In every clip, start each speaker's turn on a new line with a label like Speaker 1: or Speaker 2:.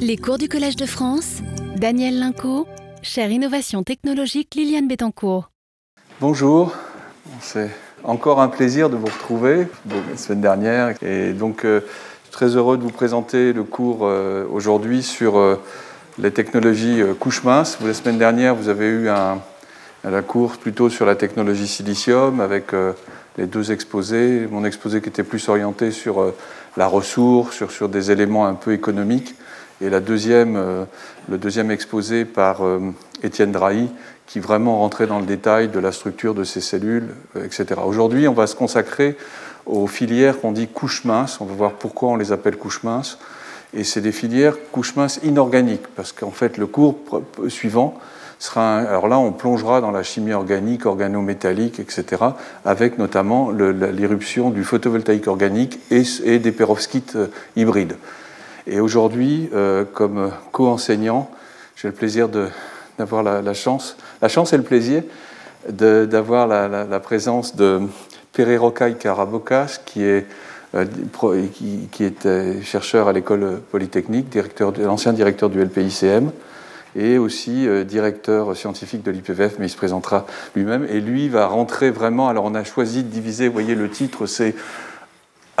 Speaker 1: Les cours du Collège de France, Daniel Linco, chère innovation technologique Liliane Bettencourt.
Speaker 2: Bonjour, c'est encore un plaisir de vous retrouver la semaine dernière. Et donc, euh, très heureux de vous présenter le cours euh, aujourd'hui sur euh, les technologies couche mince. La semaine dernière, vous avez eu un, cours plutôt sur la technologie silicium avec les deux exposés. Mon exposé qui était plus orienté sur la ressource, sur des éléments un peu économiques. Et la deuxième, le deuxième exposé par Étienne Drahi, qui vraiment rentrait dans le détail de la structure de ces cellules, etc. Aujourd'hui, on va se consacrer aux filières qu'on dit couches minces. On va voir pourquoi on les appelle couches minces. Et c'est des filières couches minces inorganiques, parce qu'en fait, le cours suivant sera. alors là, on plongera dans la chimie organique, organométallique, etc., avec notamment l'éruption du photovoltaïque organique et, des perovskites euh, hybrides. Et aujourd'hui, euh, comme co-enseignant, j'ai le plaisir d'avoir la, chance, la chance et le plaisir d'avoir la, présence de Pere Rocaille Carabocas, qui est, euh, euh, chercheur à l'école polytechnique, directeur, l'ancien directeur du LPICM, et aussi directeur scientifique de l'IPVF, mais il se présentera lui-même. Et lui va rentrer vraiment. Alors, on a choisi de diviser, vous voyez, le titre, c'est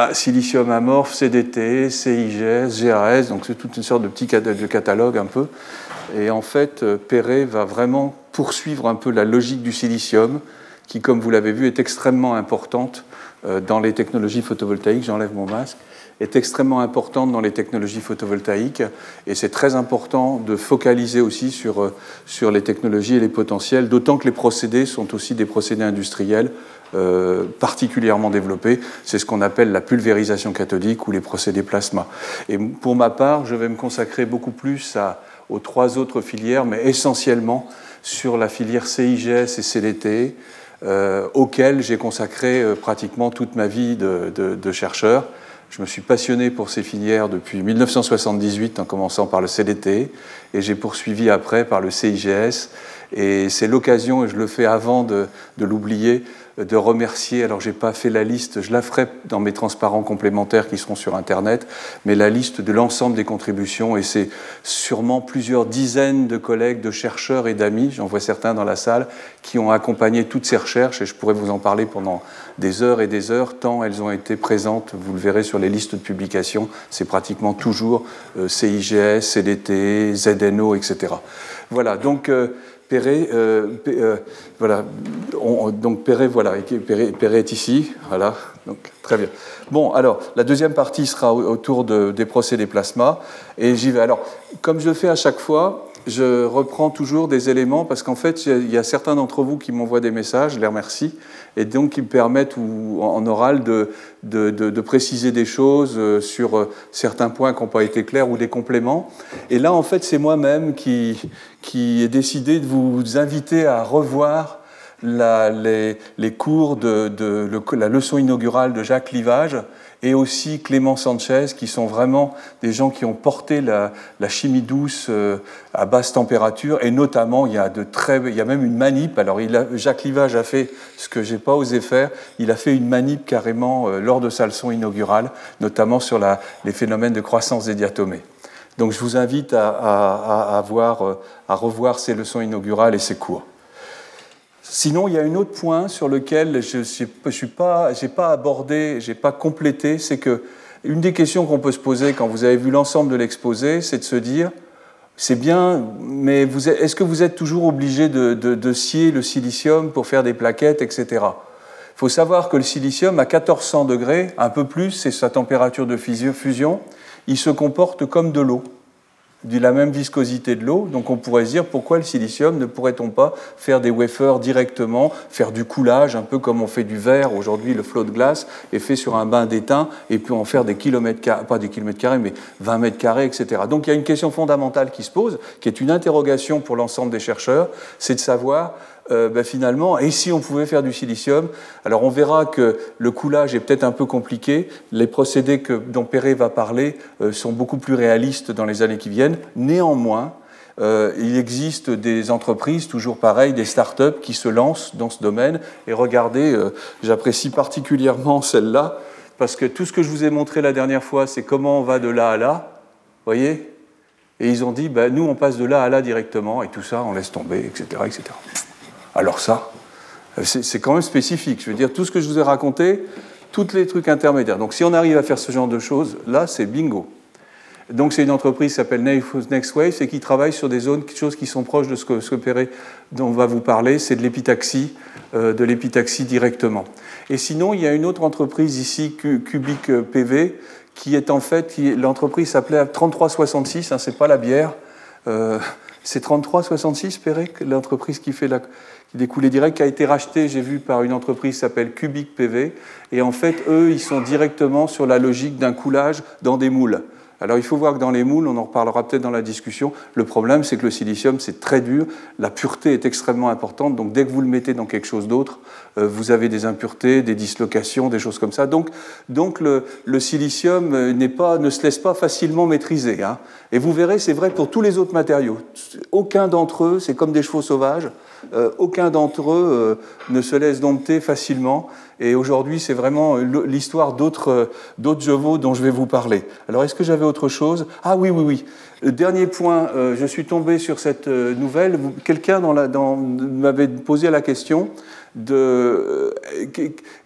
Speaker 2: ah, silicium amorphe, CDT, CIGS, GAS, donc c'est toute une sorte de petit catalogue un peu. Et en fait, euh, Perret va vraiment poursuivre un peu la logique du silicium, qui, comme vous l'avez vu, est extrêmement importante euh, dans les technologies photovoltaïques. J'enlève mon masque est extrêmement importante dans les technologies photovoltaïques et c'est très important de focaliser aussi sur, euh, sur les technologies et les potentiels, d'autant que les procédés sont aussi des procédés industriels euh, particulièrement développés. C'est ce qu'on appelle la pulvérisation cathodique ou les procédés plasma. Et pour ma part, je vais me consacrer beaucoup plus aux trois autres filières, mais essentiellement sur la filière CIGS et CDT, euh, auxquelles j'ai consacré euh, pratiquement toute ma vie de, chercheur. Je me suis passionné pour ces filières depuis 1978, en commençant par le CDT, et j'ai poursuivi après par le CIGS. Et c'est l'occasion, et je le fais avant de l'oublier, de remercier, alors je n'ai pas fait la liste, je la ferai dans mes transparents complémentaires qui seront sur Internet, mais la liste de l'ensemble des contributions, et c'est sûrement plusieurs dizaines de collègues, de chercheurs et d'amis, j'en vois certains dans la salle, qui ont accompagné toutes ces recherches, et je pourrais vous en parler pendant des heures et des heures, tant elles ont été présentes, vous le verrez sur les listes de publications, c'est pratiquement toujours euh, CIGS, CDT, ZNO, etc. Voilà, donc... Euh, Perret, euh, euh, voilà, donc Perret, voilà, Perret, est ici, voilà, donc très bien. Bon, alors, la deuxième partie sera autour de, des procédés plasma, et j'y vais. Alors, comme je le fais à chaque fois, je reprends toujours des éléments parce qu'en fait, il y a certains d'entre vous qui m'envoient des messages, je les remercie, et donc qui me permettent ou, en oral de, préciser des choses euh, sur euh, certains points qui n'ont pas été clairs ou des compléments. Et là, en fait, c'est moi-même qui, qui ai décidé de vous inviter à revoir les, cours de, la leçon inaugurale de Jacques Livage et aussi Clément Sanchez, qui sont vraiment des gens qui ont porté la, chimie douce euh, à basse température, et notamment il y a de très, il y a même une manip. Alors Jacques Livage a fait ce que j'ai pas osé faire. Il a fait une manip carrément euh, lors de sa leçon inaugurale, notamment sur les phénomènes de croissance des diatomées. Donc je vous invite à, euh, à revoir ces leçons inaugurales et ces cours. Sinon, il y a un autre point sur lequel je n'ai pas, pas abordé, je n'ai pas complété, c'est que une des questions qu'on peut se poser quand vous avez vu l'ensemble de l'exposé, c'est de se dire, c'est bien, mais est-ce que vous êtes toujours obligé de, de, scier le silicium pour faire des plaquettes, etc. Il faut savoir que le silicium, à 1400 degrés, un peu plus, c'est sa température de fusion, il se comporte comme de l'eau de la même viscosité de l'eau. Donc on pourrait se dire pourquoi le silicium ne pourrait-on pas faire des wafers directement, faire du coulage, un peu comme on fait du verre aujourd'hui, le flot de glace est fait sur un bain d'étain et puis en faire des kilomètres carrés, pas des kilomètres carrés, mais 20 mètres carrés, etc. Donc il y a une question fondamentale qui se pose, qui est une interrogation pour l'ensemble des chercheurs, c'est de savoir euh, ben, finalement, et si on pouvait faire du silicium Alors on verra que le coulage est peut-être un peu compliqué. Les procédés que, dont Perret va parler euh, sont beaucoup plus réalistes dans les années qui viennent. Néanmoins, euh, il existe des entreprises, toujours pareil, des start-up qui se lancent dans ce domaine. Et regardez, j'apprécie particulièrement celle-là, parce que tout ce que je vous ai montré la dernière fois, c'est comment on va de là à là. Voyez? Et ils ont dit, bah, nous, on passe de là à là directement, et tout ça, on laisse tomber, etc. etc. Alors ça, c'est quand même spécifique. Je veux dire, tout ce que je vous ai raconté, tous les trucs intermédiaires. Donc si on arrive à faire ce genre de choses, là, c'est bingo. Donc c'est une entreprise qui s'appelle Next Wave et qui travaille sur des zones, choses qui sont proches de ce que, ce dont on va vous parler, c'est de l'épitaxie, euh, de l'épitaxie directement. Et sinon, il y a une autre entreprise ici, Cubic PV, qui est en fait, l'entreprise s'appelait 3366, hein, c'est pas la bière, euh, c'est 3366, Pérec, l'entreprise qui fait la, des coulées directes, qui a été rachetée, j'ai vu, par une entreprise qui s'appelle Cubic PV. Et en fait, eux, ils sont directement sur la logique d'un coulage dans des moules. Alors il faut voir que dans les moules, on en reparlera peut-être dans la discussion, le problème c'est que le silicium c'est très dur, la pureté est extrêmement importante, donc dès que vous le mettez dans quelque chose d'autre, euh, vous avez des impuretés, des dislocations, des choses comme ça. Donc, donc le, silicium euh, pas, ne se laisse pas facilement maîtriser. Hein. Et vous verrez, c'est vrai pour tous les autres matériaux. Aucun d'entre eux, c'est comme des chevaux sauvages, euh, aucun d'entre eux ne se laisse dompter facilement. Et aujourd'hui, c'est vraiment l'histoire d'autres chevaux dont je vais vous parler. Alors, est-ce que j'avais autre chose? Ah oui, oui, oui. Le dernier point, euh, je suis tombé sur cette euh, nouvelle. Quelqu'un m'avait posé la question de euh,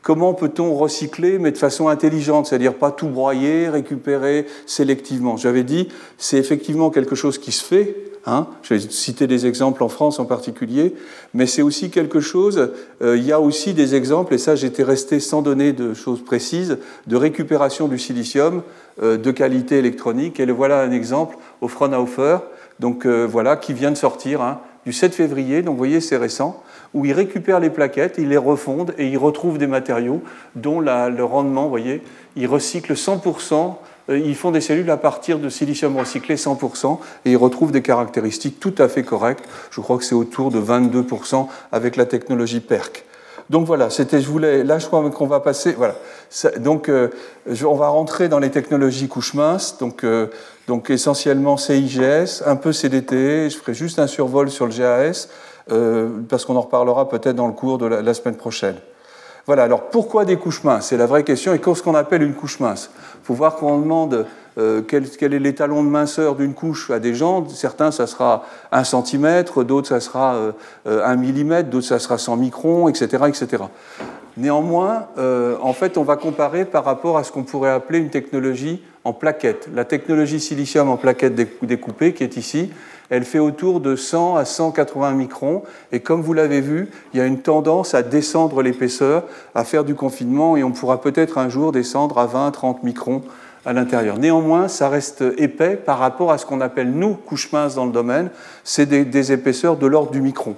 Speaker 2: comment peut-on recycler, mais de façon intelligente, c'est-à-dire pas tout broyer, récupérer sélectivement. J'avais dit, c'est effectivement quelque chose qui se fait, Hein. je vais citer des exemples en France en particulier, mais c'est aussi quelque chose, euh, il y a aussi des exemples, et ça j'étais resté sans donner de choses précises, de récupération du silicium euh, de qualité électronique. Et le voilà un exemple au Fraunhofer, donc voilà, qui vient de sortir hein, du 7 février, donc vous voyez c'est récent, où il récupère les plaquettes, il les refonde et il retrouve des matériaux dont le rendement, vous voyez, il recycle 100% euh, ils font des cellules à partir de silicium recyclé 100% et ils retrouvent des caractéristiques tout à fait correctes. Je crois que c'est autour de 22% avec la technologie PERC. Donc voilà, c'était, je voulais, là je crois qu'on va passer, voilà. donc euh, on va rentrer dans les technologies couches minces, donc, euh, donc essentiellement CIGS, un peu CDT, je ferai juste un survol sur le GAS, parce qu'on en reparlera peut-être dans le cours de la semaine prochaine. Voilà, alors pourquoi des couches minces? C'est la vraie question. Et qu'est-ce qu'on appelle une couche mince? Il faut voir qu'on demande euh, quel, est l'étalon de minceur d'une couche à des gens. Certains, ça sera 1 cm, d'autres, ça sera 1 euh, mm, d'autres, ça sera 100 microns, etc. etc. Néanmoins, euh, en fait, on va comparer par rapport à ce qu'on pourrait appeler une technologie en plaquette. La technologie silicium en plaquette découpée, qui est ici, elle fait autour de 100 à 180 microns. Et comme vous l'avez vu, il y a une tendance à descendre l'épaisseur, à faire du confinement, et on pourra peut-être un jour descendre à 20-30 microns à l'intérieur. Néanmoins, ça reste épais par rapport à ce qu'on appelle, nous, couches minces dans le domaine, c'est des, épaisseurs de l'ordre du micron.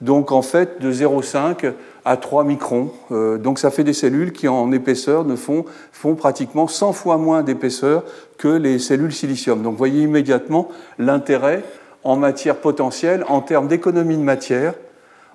Speaker 2: Donc en fait, de 0,5 à 3 microns. Euh, donc ça fait des cellules qui en épaisseur ne font, font pratiquement 100 fois moins d'épaisseur que les cellules silicium. Donc vous voyez immédiatement l'intérêt en matière potentielle, en termes d'économie de matière,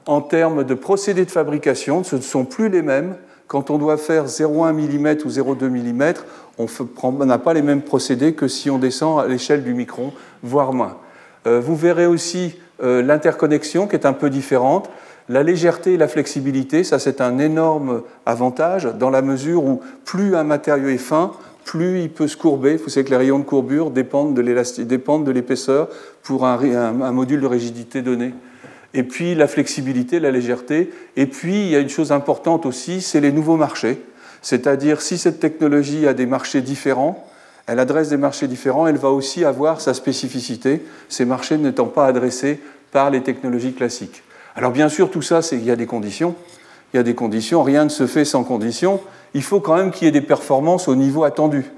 Speaker 2: en termes de procédés de fabrication, ce ne sont plus les mêmes. Quand on doit faire 0,1 mm ou 0,2 mm, on n'a pas les mêmes procédés que si on descend à l'échelle du micron, voire moins. Euh, vous verrez aussi euh, l'interconnexion qui est un peu différente. La légèreté et la flexibilité, ça c'est un énorme avantage dans la mesure où plus un matériau est fin, plus il peut se courber. Vous savez que les rayons de courbure dépendent de l'épaisseur pour un, module de rigidité donné. Et puis la flexibilité, la légèreté. Et puis il y a une chose importante aussi, c'est les nouveaux marchés. C'est-à-dire si cette technologie a des marchés différents, elle adresse des marchés différents, elle va aussi avoir sa spécificité, ces marchés n'étant pas adressés par les technologies classiques. Alors bien sûr, tout ça, il y a des conditions. Il y a des conditions, rien ne se fait sans conditions il faut quand même qu'il y ait des performances au niveau attendu.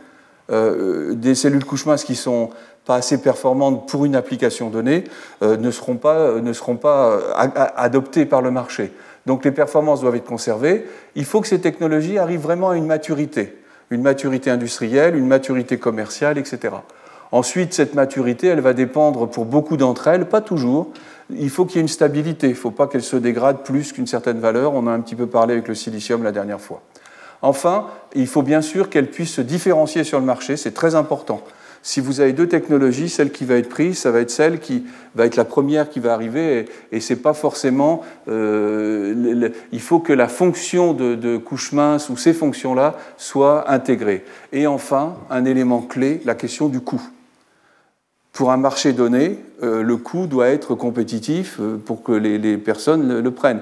Speaker 2: Euh, des cellules couche minces qui sont pas assez performantes pour une application donnée euh, ne seront pas, ne seront pas euh, adoptées par le marché. Donc les performances doivent être conservées. Il faut que ces technologies arrivent vraiment à une maturité, une maturité industrielle, une maturité commerciale, etc. Ensuite, cette maturité, elle va dépendre pour beaucoup d'entre elles, pas toujours. Il faut qu'il y ait une stabilité, il ne faut pas qu'elle se dégrade plus qu'une certaine valeur. On a un petit peu parlé avec le silicium la dernière fois. Enfin, il faut bien sûr qu'elles puissent se différencier sur le marché, c'est très important. Si vous avez deux technologies, celle qui va être prise, ça va être celle qui va être la première qui va arriver, et, c'est pas forcément. Euh, il faut que la fonction de, de couche mince ou ces fonctions-là soient intégrées. Et enfin, un élément clé, la question du coût. pour un marché donné, euh, le coût doit être compétitif euh, pour que les, personnes le, prennent.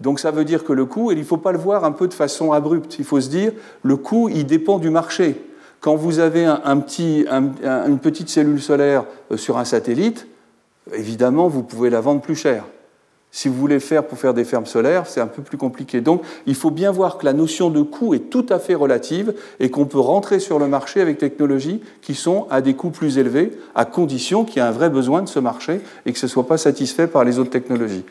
Speaker 2: Donc ça veut dire que le coût, et il ne faut pas le voir un peu de façon abrupte, il faut se dire, le coût, il dépend du marché. Quand vous avez une petite cellule solaire euh, sur un satellite, évidemment, vous pouvez la vendre plus cher. Si vous voulez le faire pour faire des fermes solaires, c'est un peu plus compliqué. Donc, il faut bien voir que la notion de coût est tout à fait relative et qu'on peut rentrer sur le marché avec technologies qui sont à des coûts plus élevés, à condition qu'il y ait un vrai besoin de ce marché et que ce ne soit pas satisfait par les autres technologies.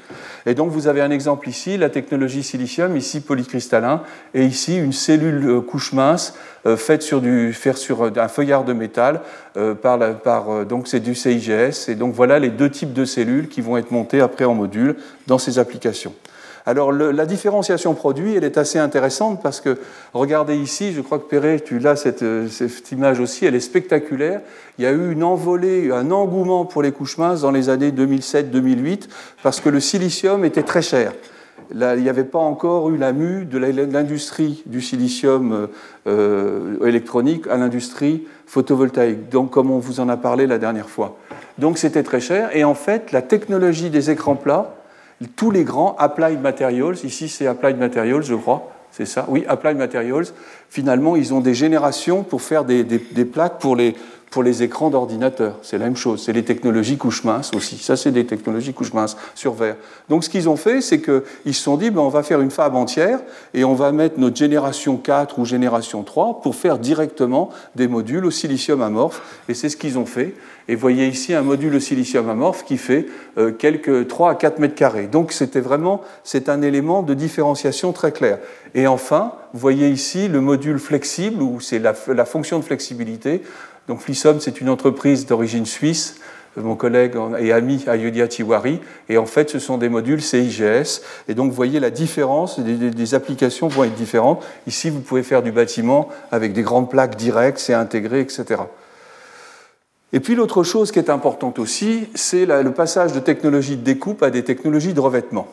Speaker 2: Et donc, vous avez un exemple ici, la technologie silicium, ici polycristallin, et ici une cellule euh, couche mince euh, faite sur, du, faire sur euh, un feuillard de métal. donc, c'est du CIGS. Et donc, voilà les deux types de cellules qui vont être montées après en module dans ces applications. Alors la différenciation produit, elle est assez intéressante parce que regardez ici, je crois que Perret, tu l'as cette, cette, image aussi, elle est spectaculaire. Il y a eu une envolée, un engouement pour les couches minces dans les années 2007-2008 parce que le silicium était très cher. Là, il n'y avait pas encore eu la mue de l'industrie du silicium euh, électronique à l'industrie photovoltaïque, donc comme on vous en a parlé la dernière fois. Donc c'était très cher. Et en fait, la technologie des écrans plats, tous les grands Applied Materials, ici c'est Applied Materials, je crois, c'est ça, oui, Applied Materials, finalement, ils ont des générations pour faire des, des plaques pour les, pour les écrans d'ordinateur. C'est la même chose. C'est les technologies couche mince aussi. Ça, c'est des technologies couche mince sur verre. Donc, ce qu'ils ont fait, c'est qu'ils se sont dit, ben, on va faire une fab entière et on va mettre notre génération 4 ou génération 3 pour faire directement des modules au silicium amorphe. Et c'est ce qu'ils ont fait. Et voyez ici un module au silicium amorphe qui fait euh, quelques 3 à 4 mètres carrés. Donc, c'était vraiment, c'est un élément de différenciation très clair. Et enfin, vous voyez ici le module flexible, où c'est la, fonction de flexibilité donc Flissom, c'est une entreprise d'origine suisse. Mon collègue et ami Ayodhya Tiwari, et en fait, ce sont des modules CIGS. Et donc, vous voyez la différence, des, applications vont être différentes. Ici, vous pouvez faire du bâtiment avec des grandes plaques directes, c'est intégré, etc. Et puis l'autre chose qui est importante aussi, c'est le passage de technologies de découpe à des technologies de revêtement.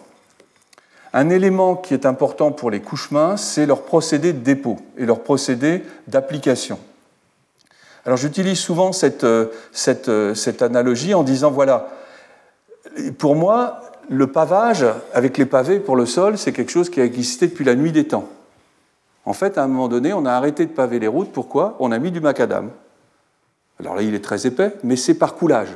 Speaker 2: Un élément qui est important pour les couches c'est leur procédé de dépôt et leur procédé d'application. Alors j'utilise souvent cette, euh, euh, cette, analogie en disant, voilà, pour moi, le pavage avec les pavés pour le sol, c'est quelque chose qui a existé depuis la nuit des temps. En fait, à un moment donné, on a arrêté de paver les routes. Pourquoi? On a mis du macadam. Alors là, il est très épais, mais c'est par coulage.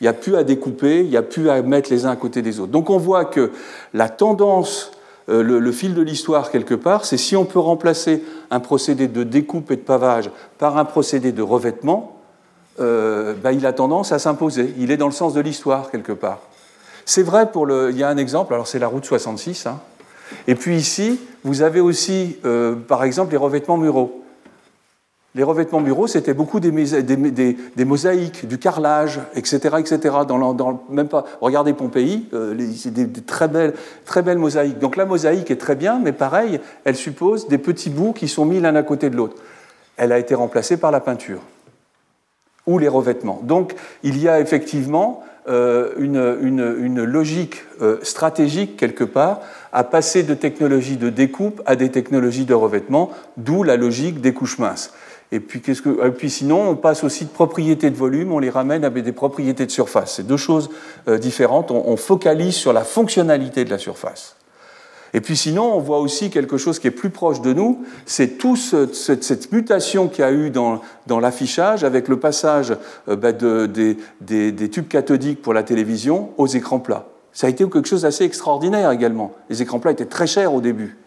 Speaker 2: Il n'y a plus à découper, il n'y a plus à mettre les uns à côté des autres. Donc on voit que la tendance euh, le, fil de l'histoire quelque part, c'est si on peut remplacer un procédé de découpe et de pavage par un procédé de revêtement, euh, bah, il a tendance à s'imposer. Il est dans le sens de l'histoire quelque part. C'est vrai pour le. Il y a un exemple, alors c'est la route 66. Hein. Et puis ici, vous avez aussi, euh, par exemple, les revêtements muraux. Les revêtements muraux, c'était beaucoup des, mosaïques, du carrelage, etc. etc. Dans, même pas, regardez Pompéi, euh, c'est des, très, belles, très belles mosaïques. Donc la mosaïque est très bien, mais pareil, elle suppose des petits bouts qui sont mis l'un à côté de l'autre. Elle a été remplacée par la peinture ou les revêtements. Donc il y a effectivement euh, une, logique euh, stratégique quelque part à passer de technologies de découpe à des technologies de revêtement, d'où la logique des couches minces. Et puis, que, puis, sinon, on passe aussi de propriétés de volume, on les ramène à des propriétés de surface. C'est deux choses euh, différentes. On, focalise sur la fonctionnalité de la surface. Et puis sinon, on voit aussi quelque chose qui est plus proche de nous, c'est toute cette, mutation qu'il y a eu dans, l'affichage avec le passage euh, bah, des, tubes cathodiques pour la télévision aux écrans plats. Ça a été quelque chose d'assez extraordinaire également. Les écrans plats étaient très chers au début.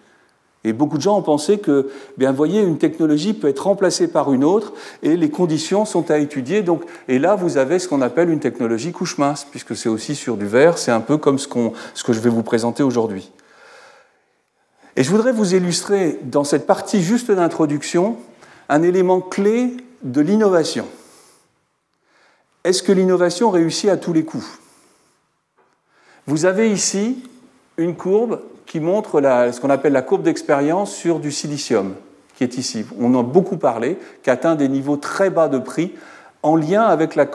Speaker 2: Et beaucoup de gens ont pensé que, bien, voyez, une technologie peut être remplacée par une autre et les conditions sont à étudier. Donc, et là, vous avez ce qu'on appelle une technologie couche mince, puisque c'est aussi sur du verre, c'est un peu comme ce que je vais vous présenter aujourd'hui. Et je voudrais vous illustrer dans cette partie juste d'introduction un élément clé de l'innovation. Est-ce que l'innovation réussit à tous les coups? Vous avez ici une courbe qui montre ce qu'on appelle la courbe d'expérience sur du silicium, qui est ici. On en a beaucoup parlé, qui atteint des niveaux très bas de prix en lien avec la,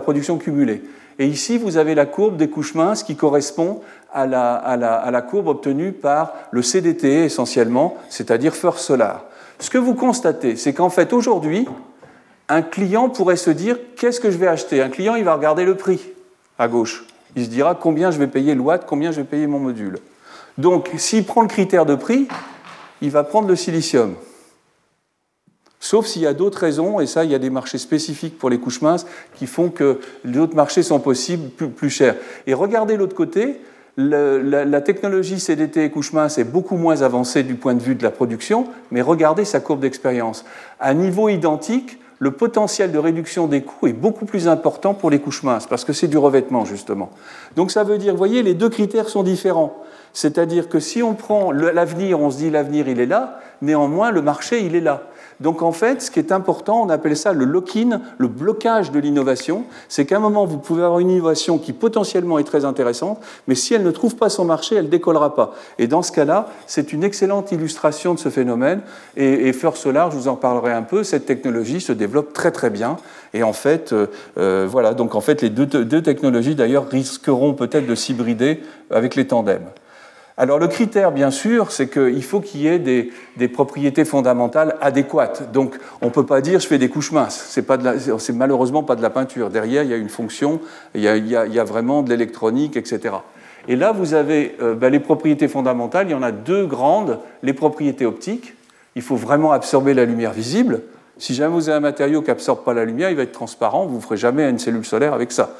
Speaker 2: production cumulée. Et ici, vous avez la courbe des couches minces qui correspond à la, courbe obtenue par le CDTE essentiellement, c'est-à-dire First Solar. Ce que vous constatez, c'est qu'en fait, aujourd'hui, Un client pourrait se dire qu'est-ce que je vais acheter? Un client, il va regarder le prix à gauche. Il se dira combien je vais payer le combien je vais payer mon module. Donc, s'il prend le critère de prix, il va prendre le silicium. Sauf s'il y a d'autres raisons, et ça, il y a des marchés spécifiques pour les couches minces qui font que d'autres marchés sont possibles plus, chers. Et regardez l'autre côté, la, technologie CDT et couche mince est beaucoup moins avancée du point de vue de la production, mais regardez sa courbe d'expérience. À niveau identique, le potentiel de réduction des coûts est beaucoup plus important pour les couches minces, parce que c'est du revêtement, justement. Donc ça veut dire, vous voyez, les deux critères sont différents. C'est-à-dire que si on prend l'avenir, on se dit l'avenir, il est là, néanmoins, le marché, il est là. Donc en fait, ce qui est important, on appelle ça le lock-in, le blocage de l'innovation. C'est qu'à un moment, vous pouvez avoir une innovation qui potentiellement est très intéressante, mais si elle ne trouve pas son marché, elle décollera pas. Et dans ce cas-là, c'est une excellente illustration de ce phénomène. Et, First Solar, je vous en parlerai un peu, cette technologie se développe très très bien. Et en fait, euh, euh, voilà, donc en fait, les deux, deux technologies d'ailleurs risqueront peut-être de s'hybrider avec les tandems. Alors le critère, bien sûr, c'est qu'il faut qu'il y ait des, propriétés fondamentales adéquates. Donc on ne peut pas dire je fais des couches minces. C'est, pas malheureusement pas de la peinture. Derrière, il y a une fonction, il y a, vraiment de l'électronique, etc. Et là, vous avez euh, ben, les propriétés fondamentales. Il y en a deux grandes. Les propriétés optiques. Il faut vraiment absorber la lumière visible. Si jamais vous avez un matériau qui n'absorbe pas la lumière, il va être transparent. Vous ne ferez jamais une cellule solaire avec ça.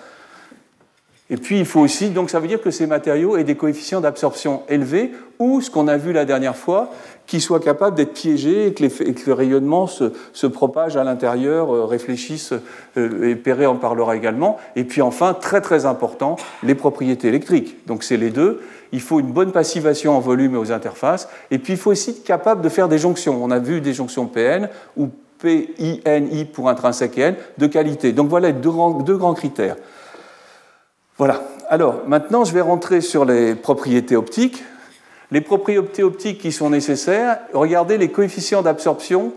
Speaker 2: Et puis il faut aussi, donc ça veut dire que ces matériaux aient des coefficients d'absorption élevés ou ce qu'on a vu la dernière fois, qu'ils soient capables d'être piégés et que, le rayonnement se, propage à l'intérieur, euh, réfléchisse euh, et Perret en parlera également. Et puis enfin, très très important, les propriétés électriques. Donc c'est les deux. Il faut une bonne passivation en volume et aux interfaces. Et puis il faut aussi être capable de faire des jonctions. On a vu des jonctions PN ou PINI pour intrinsèque N de qualité. Donc voilà deux deux grands critères. Voilà. Alors, maintenant, je vais rentrer sur les propriétés optiques. Les propriétés optiques qui sont nécessaires, regardez les coefficients d'absorption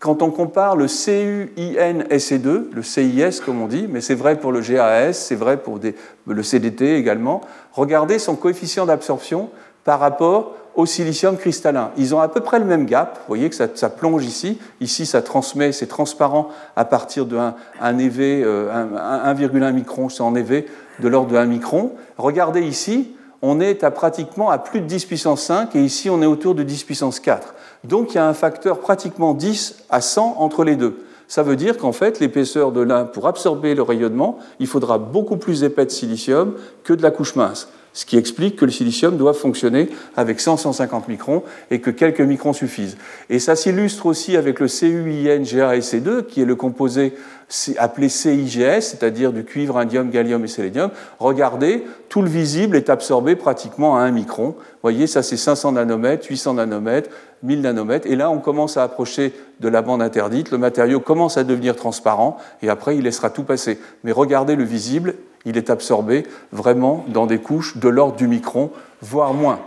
Speaker 2: quand on compare le CUIN-SE2, le CIS comme on dit, mais c'est vrai pour le GAS, c'est vrai pour le CDT également. Regardez son coefficient d'absorption par rapport au silicium cristallin. Ils ont à peu près le même gap. Vous voyez que ça, plonge ici. Ici, ça transmet, c'est transparent à partir de 1, EV, 1,1 micron, c'est en EV de l'ordre de 1 micron. Regardez ici, on est à pratiquement à plus de 10 puissance 5 et ici on est autour de 10 puissance 4. Donc il y a un facteur pratiquement 10 à 100 entre les deux. Ça veut dire qu'en fait, l'épaisseur de l'un, pour absorber le rayonnement, il faudra beaucoup plus épais de silicium que de la couche mince ce qui explique que le silicium doit fonctionner avec 100-150 microns et que quelques microns suffisent. Et ça s'illustre aussi avec le CuIn GaSC2, qui est le composé appelé CIGS, c'est-à-dire du cuivre, indium, gallium et sélénium. Regardez, tout le visible est absorbé pratiquement à 1 micron. Vous voyez, ça c'est 500 nanomètres, 800 nanomètres, 1000 nanomètres. Et là, on commence à approcher de la bande interdite. Le matériau commence à devenir transparent et après, il laissera tout passer. Mais regardez le visible, il est absorbé vraiment dans des couches de l'ordre du micron, voire moins.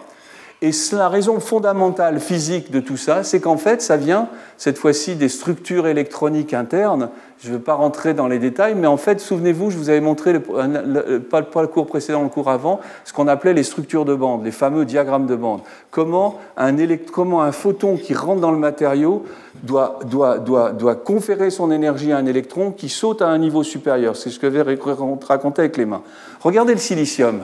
Speaker 2: Et la raison fondamentale physique de tout ça, c'est qu'en fait, ça vient cette fois-ci des structures électroniques internes. Je ne vais pas rentrer dans les détails, mais en fait, souvenez-vous, je vous avais montré, le, pas, le cours précédent, le cours avant, ce qu'on appelait les structures de bande, les fameux diagrammes de bande. Comment un, comment un photon qui rentre dans le matériau doit, doit, doit, doit, conférer son énergie à un électron qui saute à un niveau supérieur. C'est ce que je raconter avec les mains. Regardez le silicium.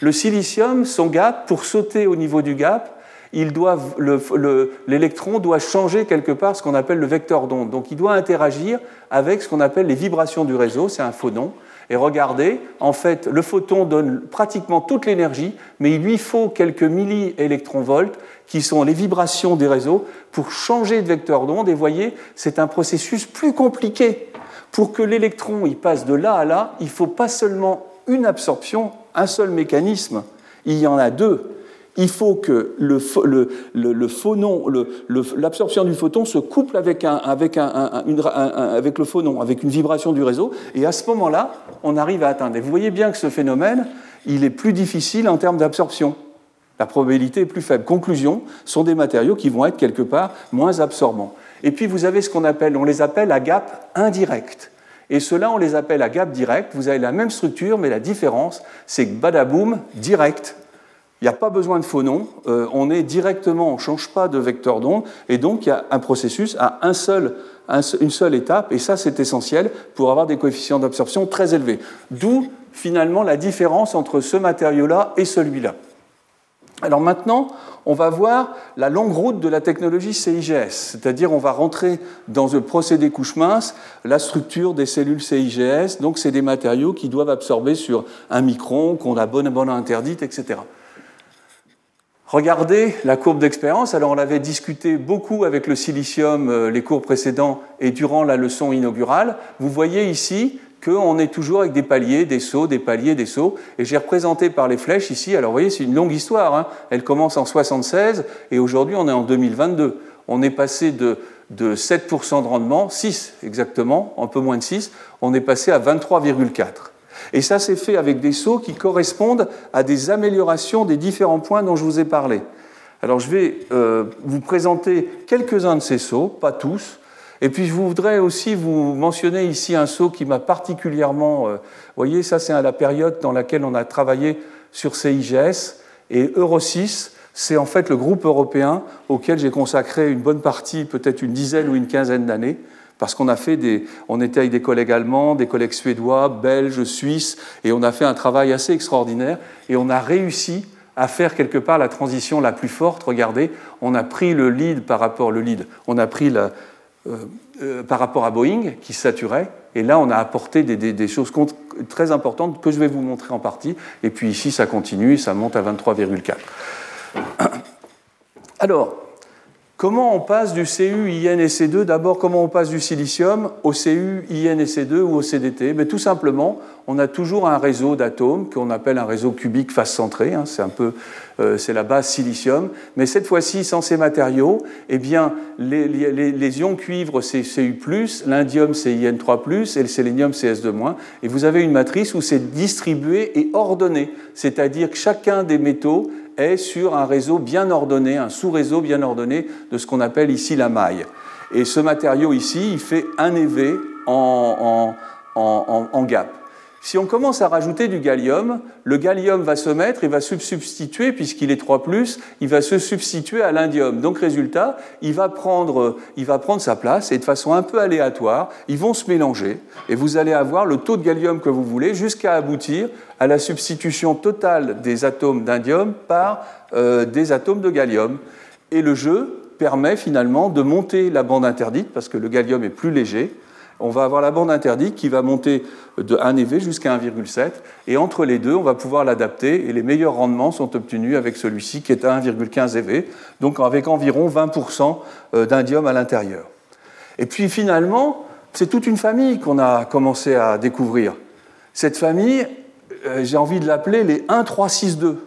Speaker 2: Le silicium, son gap, pour sauter au niveau du gap, l'électron doit changer quelque part ce qu'on appelle le vecteur d'onde. Donc il doit interagir avec ce qu'on appelle les vibrations du réseau, c'est un photon. Et regardez, en fait, le photon donne pratiquement toute l'énergie, mais il lui faut quelques milliélectronvolts qui sont les vibrations des réseaux pour changer de vecteur d'onde. Et voyez, c'est un processus plus compliqué. Pour que l'électron passe de là à là, il ne faut pas seulement une absorption, un seul mécanisme, il y en a deux. Il faut que le, l'absorption du photon se couple avec, avec le phonon, avec une vibration du réseau, et à ce moment-là, on arrive à atteindre. Et vous voyez bien que ce phénomène, il est plus difficile en termes d'absorption. La probabilité est plus faible. Conclusion, sont des matériaux qui vont être quelque part moins absorbants. Et puis vous avez ce qu'on appelle, on les appelle à gap indirect. Et ceux-là, on les appelle à gap direct. Vous avez la même structure, mais la différence, c'est que badaboum, direct, Il n'y a pas besoin de phonon, euh, on est directement, on ne change pas de vecteur d'onde, et donc il y a un processus à un seul, une seule étape, et ça c'est essentiel pour avoir des coefficients d'absorption très élevés. D'où finalement la différence entre ce matériau-là et celui-là. Alors maintenant, on va voir la longue route de la technologie CIGS, c'est-à-dire on va rentrer dans le procédé couche mince la structure des cellules CIGS, donc c'est des matériaux qui doivent absorber sur un micron, qu'on a bonne bonne interdite, etc. Regardez la courbe d'expérience. Alors, on l'avait discuté beaucoup avec le silicium euh, les cours précédents et durant la leçon inaugurale. Vous voyez ici qu'on est toujours avec des paliers, des sauts, des paliers, des sauts. Et j'ai représenté par les flèches ici. Alors, vous voyez, c'est une longue histoire. Hein. Elle commence en 76 et aujourd'hui, on est en 2022. On est passé de, de 7% de rendement, 6 exactement, un peu moins de 6, on est passé à 23,4. Et ça s'est fait avec des sauts qui correspondent à des améliorations des différents points dont je vous ai parlé. Alors je vais euh, vous présenter quelques-uns de ces sauts, pas tous. Et puis je voudrais aussi vous mentionner ici un saut qui m'a particulièrement... Vous euh, voyez, ça c'est la période dans laquelle on a travaillé sur CIGS. Et Euro 6, c'est en fait le groupe européen auquel j'ai consacré une bonne partie, peut-être une dizaine ou une quinzaine d'années parce qu'on a fait des, on était avec des collègues allemands, des collègues suédois, belges, suisses, et on a fait un travail assez extraordinaire, et on a réussi à faire quelque part la transition la plus forte. Regardez, on a pris le lead par rapport le lead, on a pris la, euh, euh, par rapport à Boeing qui saturait, et là on a apporté des, des, des, choses très importantes que je vais vous montrer en partie. Et puis ici ça continue, ça monte à 23,4. Alors, Comment on passe du CU, IN et C2 D'abord, comment on passe du silicium au CU, IN et C2 ou au CDT Mais Tout simplement, on a toujours un réseau d'atomes qu'on appelle un réseau cubique face centré. Hein, c'est un peu, euh, c'est la base silicium. Mais cette fois-ci, sans ces matériaux, eh bien, les, les, ions cuivre c'est Cu+, l'indium c'est In3+, et le sélénium c'est S2-. Et vous avez une matrice où c'est distribué et ordonné. C'est-à-dire que chacun des métaux est sur un réseau bien ordonné, un sous-réseau bien ordonné de ce qu'on appelle ici la maille. Et ce matériau ici, il fait un EV en, en, en gap. Si on commence à rajouter du gallium, le gallium va se mettre et va se substituer, puisqu'il est 3, il va se substituer à l'indium. Donc, résultat, il va, prendre, il va prendre sa place et de façon un peu aléatoire, ils vont se mélanger et vous allez avoir le taux de gallium que vous voulez jusqu'à aboutir à la substitution totale des atomes d'indium par euh, des atomes de gallium. Et le jeu permet finalement de monter la bande interdite parce que le gallium est plus léger on va avoir la bande interdite qui va monter de 1 EV jusqu'à 1,7. Et entre les deux, on va pouvoir l'adapter. Et les meilleurs rendements sont obtenus avec celui-ci qui est à 1,15 EV, donc avec environ 20% euh, d'indium à l'intérieur. Et puis finalement, c'est toute une famille qu'on a commencé à découvrir. Cette famille, euh, j'ai envie de l'appeler les 1, 3, 6, 2.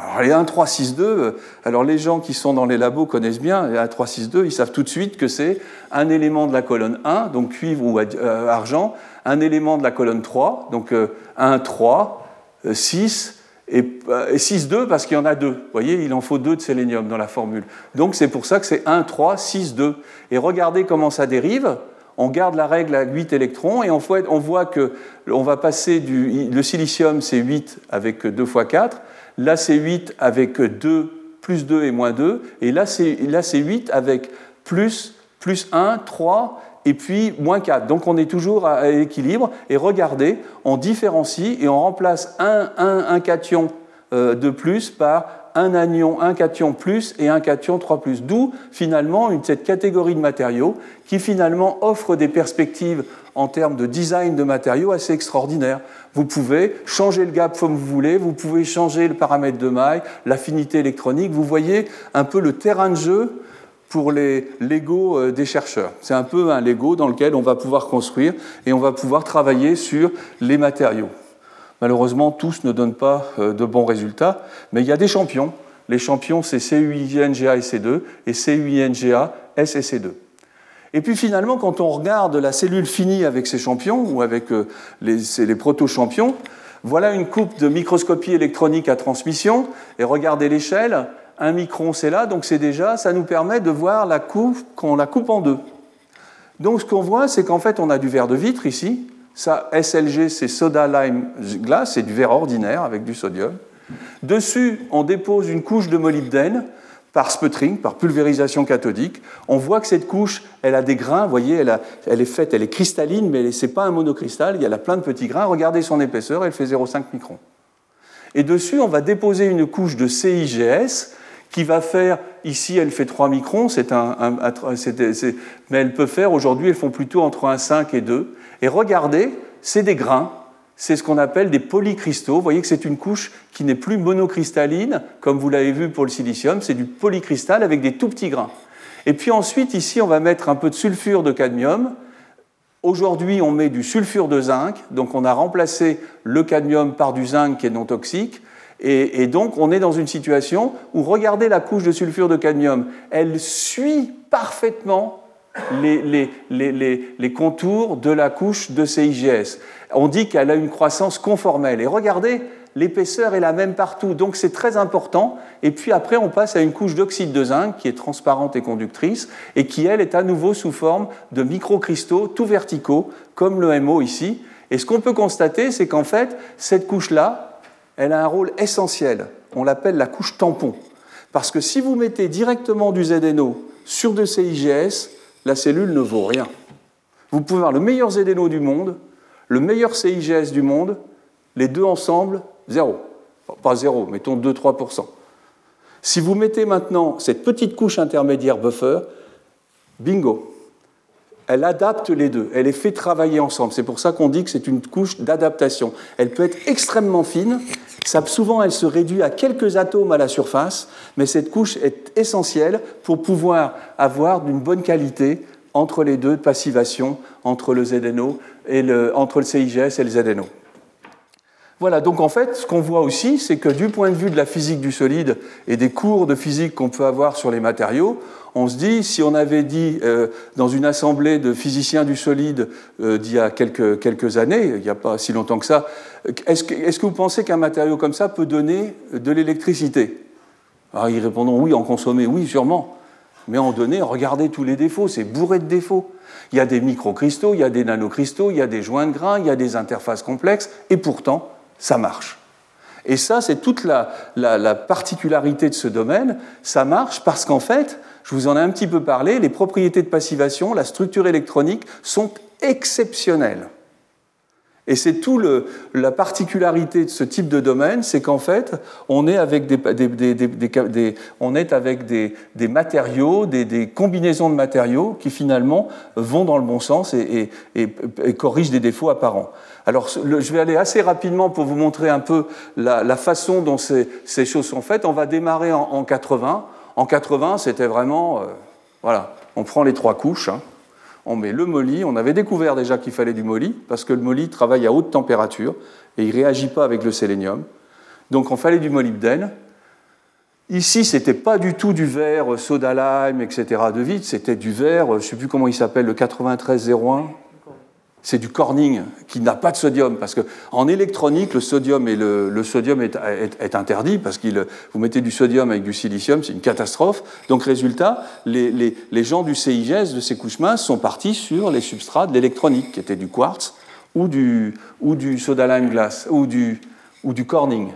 Speaker 2: Alors les 1, 3, 6, 2, alors les gens qui sont dans les labos connaissent bien les 1, 3, 6, 2, ils savent tout de suite que c'est un élément de la colonne 1, donc cuivre ou euh, argent, un élément de la colonne 3, donc 1, 3, 6, et, 6, euh, 2 parce qu'il y en a deux. Vous voyez, il en faut deux de sélénium dans la formule. Donc c'est pour ça que c'est 1, 3, 6, 2. Et regardez comment ça dérive. On garde la règle à 8 électrons et on voit, que on va passer du. Le silicium, c'est 8 avec 2 fois 4. Là, c'est 8 avec 2, plus 2 et moins 2. Et là, c'est 8 avec plus, plus 1, 3 et puis moins 4. Donc on est toujours à l'équilibre. Et regardez, on différencie et on remplace un, un, un cation euh, de plus par un anion, un cation plus et un cation 3 plus. D'où finalement une, cette catégorie de matériaux qui finalement offre des perspectives en termes de design de matériaux assez extraordinaires. Vous pouvez changer le gap comme vous voulez, vous pouvez changer le paramètre de maille, l'affinité électronique. Vous voyez un peu le terrain de jeu pour les Lego euh, des chercheurs. C'est un peu un Lego dans lequel on va pouvoir construire et on va pouvoir travailler sur les matériaux. Malheureusement, tous ne donnent pas euh, de bons résultats, mais il y a des champions. Les champions, c'est CUINGA et C2 et CUINGA, S et C2. Et puis finalement, quand on regarde la cellule finie avec ses champions ou avec euh, les, les proto-champions, voilà une coupe de microscopie électronique à transmission, et regardez l'échelle, un micron c'est là, donc c'est déjà, ça nous permet de voir la coupe, qu'on la coupe en deux. Donc ce qu'on voit, c'est qu'en fait on a du verre de vitre ici, ça SLG c'est soda lime glace, c'est du verre ordinaire avec du sodium, Dessus, on dépose une couche de molybdène par sputtering, par pulvérisation cathodique. On voit que cette couche, elle a des grains, vous voyez, elle, est faite, elle est cristalline, mais ce n'est pas un monocristal, il y a plein de petits grains. Regardez son épaisseur, elle fait 0,5 microns. Et dessus, on va déposer une couche de CIGS qui va faire, ici elle fait 3 microns, c'est un, mais elle peut faire, aujourd'hui elles font plutôt entre 1,5 et 2. Et regardez, c'est des grains, c'est ce qu'on appelle des polycristaux. Vous voyez que c'est une couche qui n'est plus monocristalline, comme vous l'avez vu pour le silicium, c'est du polycristal avec des tout petits grains. Et puis ensuite, ici, on va mettre un peu de sulfure de cadmium. Aujourd'hui, on met du sulfure de zinc, donc on a remplacé le cadmium par du zinc qui est non toxique. Et, donc, on est dans une situation où, regardez la couche de sulfure de cadmium, elle suit parfaitement les, les contours de la couche de CIGS on dit qu'elle a une croissance conformelle. Et regardez, l'épaisseur est la même partout, donc c'est très important. Et puis après, on passe à une couche d'oxyde de zinc qui est transparente et conductrice, et qui, elle, est à nouveau sous forme de microcristaux tout verticaux, comme le MO ici. Et ce qu'on peut constater, c'est qu'en fait, cette couche-là, elle a un rôle essentiel. On l'appelle la couche tampon. Parce que si vous mettez directement du ZNO sur de CIGS, la cellule ne vaut rien. Vous pouvez avoir le meilleur ZNO du monde, le meilleur CIGS du monde, les deux ensemble, zéro. Pas zéro, mettons 2-3%. Si vous mettez maintenant cette petite couche intermédiaire buffer, bingo, elle adapte les deux, elle les fait travailler ensemble. C'est pour ça qu'on dit que c'est une couche d'adaptation. Elle peut être extrêmement fine, ça, souvent elle se réduit à quelques atomes à la surface, mais cette couche est essentielle pour pouvoir avoir d'une bonne qualité entre les deux de passivation, entre le ZNO et le, entre le CIGS et le ZNO. Voilà, donc en fait, ce qu'on voit aussi, c'est que du point de vue de la physique du solide et des cours de physique qu'on peut avoir sur les matériaux, on se dit, si on avait dit euh, dans une assemblée de physiciens du solide euh, d'il y a quelques, années, il n'y a pas si longtemps que ça, est-ce que, vous pensez qu'un matériau comme ça peut donner de l'électricité? Alors ils répondront oui, en consommer, oui, sûrement. Mais en donné, regardez tous les défauts, c'est bourré de défauts. Il y a des microcristaux, il y a des nanocristaux, il y a des joints de grains, il y a des interfaces complexes, et pourtant, ça marche. Et ça, c'est toute la, particularité de ce domaine. Ça marche parce qu'en fait, je vous en ai un petit peu parlé, les propriétés de passivation, la structure électronique sont exceptionnelles. Et c'est tout la particularité de ce type de domaine, c'est qu'en fait, on est avec des, on est avec des, matériaux, des, combinaisons de matériaux qui finalement vont dans le bon sens et, corrigent des défauts apparents. Alors, je vais aller assez rapidement pour vous montrer un peu la, façon dont ces, choses sont faites. On va démarrer en, 80. En 80, c'était vraiment, euh, voilà, on prend les trois couches. Hein on met le molly. On avait découvert déjà qu'il fallait du molly, parce que le molly travaille à haute température et il réagit pas avec le sélénium. Donc on fallait du molybdène. Ici, ce n'était pas du tout du verre soda lime, etc. de vide, c'était du verre, je ne sais plus comment il s'appelle, le 9301 c'est du Corning qui n'a pas de sodium, parce qu'en électronique, le sodium, et le, sodium est, interdit, parce que vous mettez du sodium avec du silicium, c'est une catastrophe. Donc résultat, les, gens du CIGS, de ces couches minces, sont partis sur les substrats de l'électronique, qui étaient du quartz ou du, ou du soda lime glass, ou du, ou du Corning.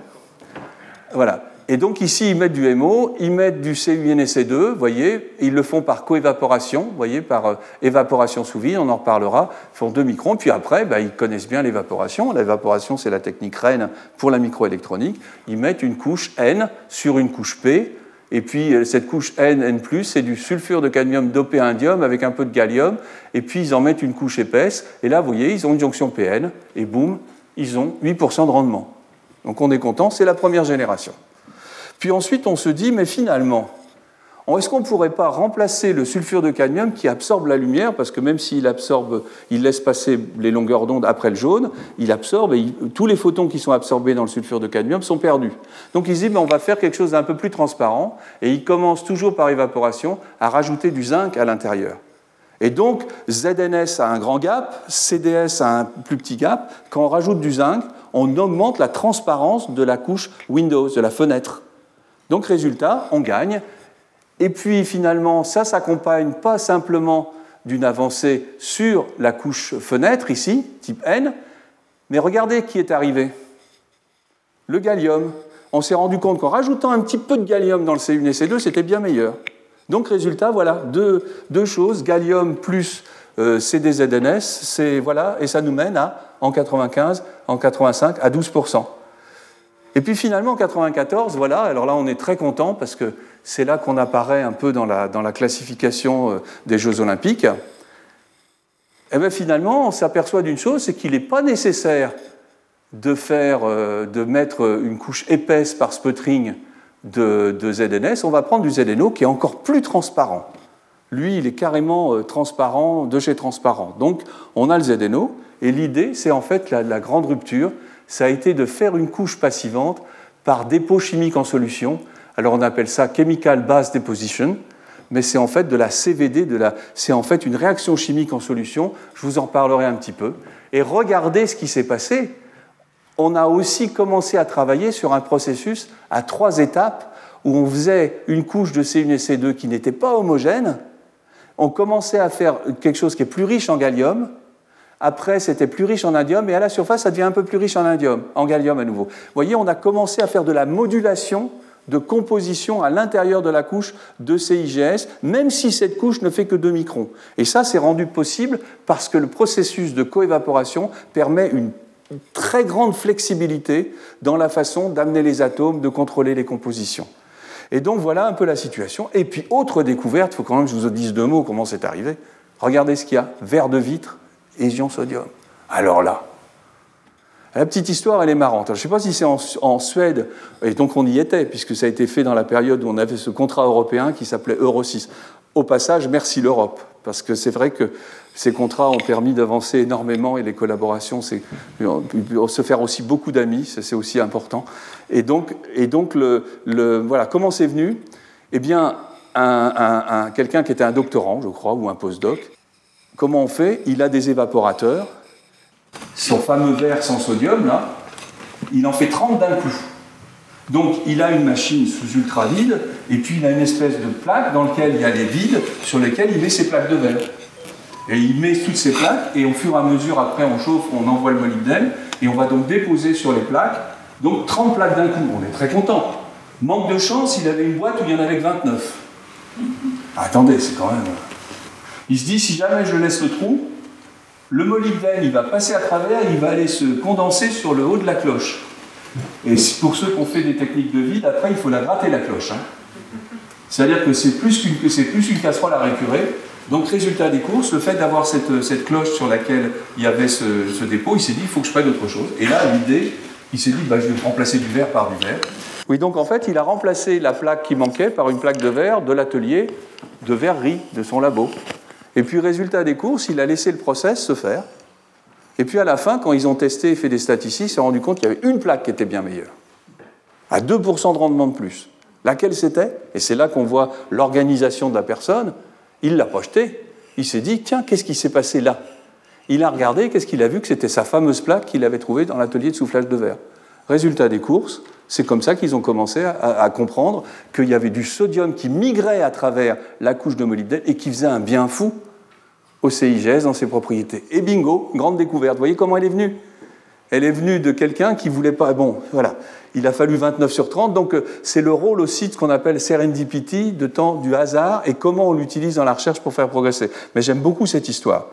Speaker 2: Voilà. Et donc ici, ils mettent du MO, ils mettent du CuNSC2, vous voyez, ils le font par coévaporation, vous voyez, par euh, évaporation sous vide, on en reparlera, ils font 2 microns, puis après, bah, ils connaissent bien l'évaporation. L'évaporation, c'est la technique REN pour la microélectronique. Ils mettent une couche N sur une couche P, et puis euh, cette couche N, N+, c'est du sulfure de cadmium dopé indium avec un peu de gallium, et puis ils en mettent une couche épaisse, et là, vous voyez, ils ont une jonction PN, et boum, ils ont 8% de rendement. Donc on est content, c'est la première génération. Puis ensuite, on se dit, mais finalement, est-ce qu'on ne pourrait pas remplacer le sulfure de cadmium qui absorbe la lumière, parce que même s'il absorbe, il laisse passer les longueurs d'onde après le jaune, il absorbe et tous les photons qui sont absorbés dans le sulfure de cadmium sont perdus. Donc ils disent, mais on va faire quelque chose d'un peu plus transparent, et ils commencent toujours par évaporation à rajouter du zinc à l'intérieur. Et donc ZNS a un grand gap, CDS a un plus petit gap. Quand on rajoute du zinc, on augmente la transparence de la couche Windows, de la fenêtre. Donc résultat, on gagne. Et puis finalement, ça s'accompagne pas simplement d'une avancée sur la couche fenêtre ici, type N, mais regardez qui est arrivé. Le gallium. on s'est rendu compte qu'en rajoutant un petit peu de gallium dans le C1 et C2, c'était bien meilleur. Donc résultat, voilà, deux, choses, gallium plus euh, CDZNS, voilà, et ça nous mène à, en 95, en 85, à 12%. Et puis finalement, en 94, voilà, alors là on est très content parce que c'est là qu'on apparaît un peu dans la, classification euh, des Jeux Olympiques. Et eh bien finalement, on s'aperçoit d'une chose, c'est qu'il n'est pas nécessaire de, faire, euh, de mettre une couche épaisse par sputtering de, de, ZNS, on va prendre du ZNO qui est encore plus transparent. Lui, il est carrément euh, transparent, de chez transparent. Donc, on a le ZNO, et l'idée, c'est en fait la, grande rupture, ça a été de faire une couche passivante par dépôt chimique en solution. Alors, on appelle ça Chemical Base Deposition, mais c'est en fait de la CVD, de la... c'est en fait une réaction chimique en solution. Je vous en parlerai un petit peu. Et regardez ce qui s'est passé on a aussi commencé à travailler sur un processus à trois étapes où on faisait une couche de C1 et C2 qui n'était pas homogène. On commençait à faire quelque chose qui est plus riche en gallium. Après, c'était plus riche en indium. Et à la surface, ça devient un peu plus riche en indium, en gallium à nouveau. Vous voyez, on a commencé à faire de la modulation de composition à l'intérieur de la couche de CIGS, même si cette couche ne fait que 2 microns. Et ça, c'est rendu possible parce que le processus de coévaporation permet une très grande flexibilité dans la façon d'amener les atomes, de contrôler les compositions. Et donc voilà un peu la situation. Et puis autre découverte, il faut quand même que je vous dise deux mots comment c'est arrivé. Regardez ce qu'il y a, verre de vitre, ésion sodium. Alors là, la petite histoire, elle est marrante. je ne sais pas si c'est en, Suède, et donc on y était, puisque ça a été fait dans la période où on avait ce contrat européen qui s'appelait Euro 6. Au passage, merci l'Europe, parce que c'est vrai que ces contrats ont permis d'avancer énormément et les collaborations, c'est se faire aussi beaucoup d'amis, c'est aussi important. Et donc, et donc le, voilà, comment c'est venu? Eh bien, un, un, quelqu'un qui était un doctorant, je crois, ou un postdoc, comment on fait? Il a des évaporateurs. Son fameux verre sans sodium, là, il en fait 30 d'un coup. Donc il a une machine sous ultra vide, et puis il a une espèce de plaque dans laquelle il y a les vides, sur lesquels il met ses plaques de verre. Et il met toutes ces plaques, et au fur et à mesure, après, on chauffe, on envoie le molybdène, et on va donc déposer sur les plaques, donc 30 plaques d'un coup. On est très content. Manque de chance, il avait une boîte où il y en avait que 29. attendez, c'est quand même. Il se dit, si jamais je laisse le trou, le molybdène, il va passer à travers, il va aller se condenser sur le haut de la cloche. Et pour ceux qui ont fait des techniques de vide, après, il faut la gratter, la cloche. Hein. C'est-à-dire que c'est plus qu'une casserole à récurer, donc, résultat des courses, le fait d'avoir cette, cette, cloche sur laquelle il y avait ce, dépôt, il s'est dit, il faut que je prenne autre chose. Et là, l'idée, il s'est dit, bah, je vais remplacer du verre par du verre. Oui, donc en fait, il a remplacé la plaque qui manquait par une plaque de verre de l'atelier de verrerie de son labo. Et puis, résultat des courses, il a laissé le process se faire. Et puis, à la fin, quand ils ont testé et fait des statistiques, ils s'est rendu compte qu'il y avait une plaque qui était bien meilleure, à 2% de rendement de plus. Laquelle c'était? Et c'est là qu'on voit l'organisation de la personne il l'a projeté. Il s'est dit, tiens, qu'est-ce qui s'est passé là? Il a regardé, qu'est-ce qu'il a vu? Que c'était sa fameuse plaque qu'il avait trouvée dans l'atelier de soufflage de verre. Résultat des courses, c'est comme ça qu'ils ont commencé à, comprendre qu'il y avait du sodium qui migrait à travers la couche de molybdène et qui faisait un bien fou au CIGS dans ses propriétés. Et bingo, grande découverte. Vous voyez comment elle est venue Elle est venue de quelqu'un qui voulait pas. Bon, voilà il a fallu 29 sur 30. Donc euh, c'est le rôle aussi de ce qu'on appelle serendipity, de temps du hasard, et comment on l'utilise dans la recherche pour faire progresser. Mais j'aime beaucoup cette histoire.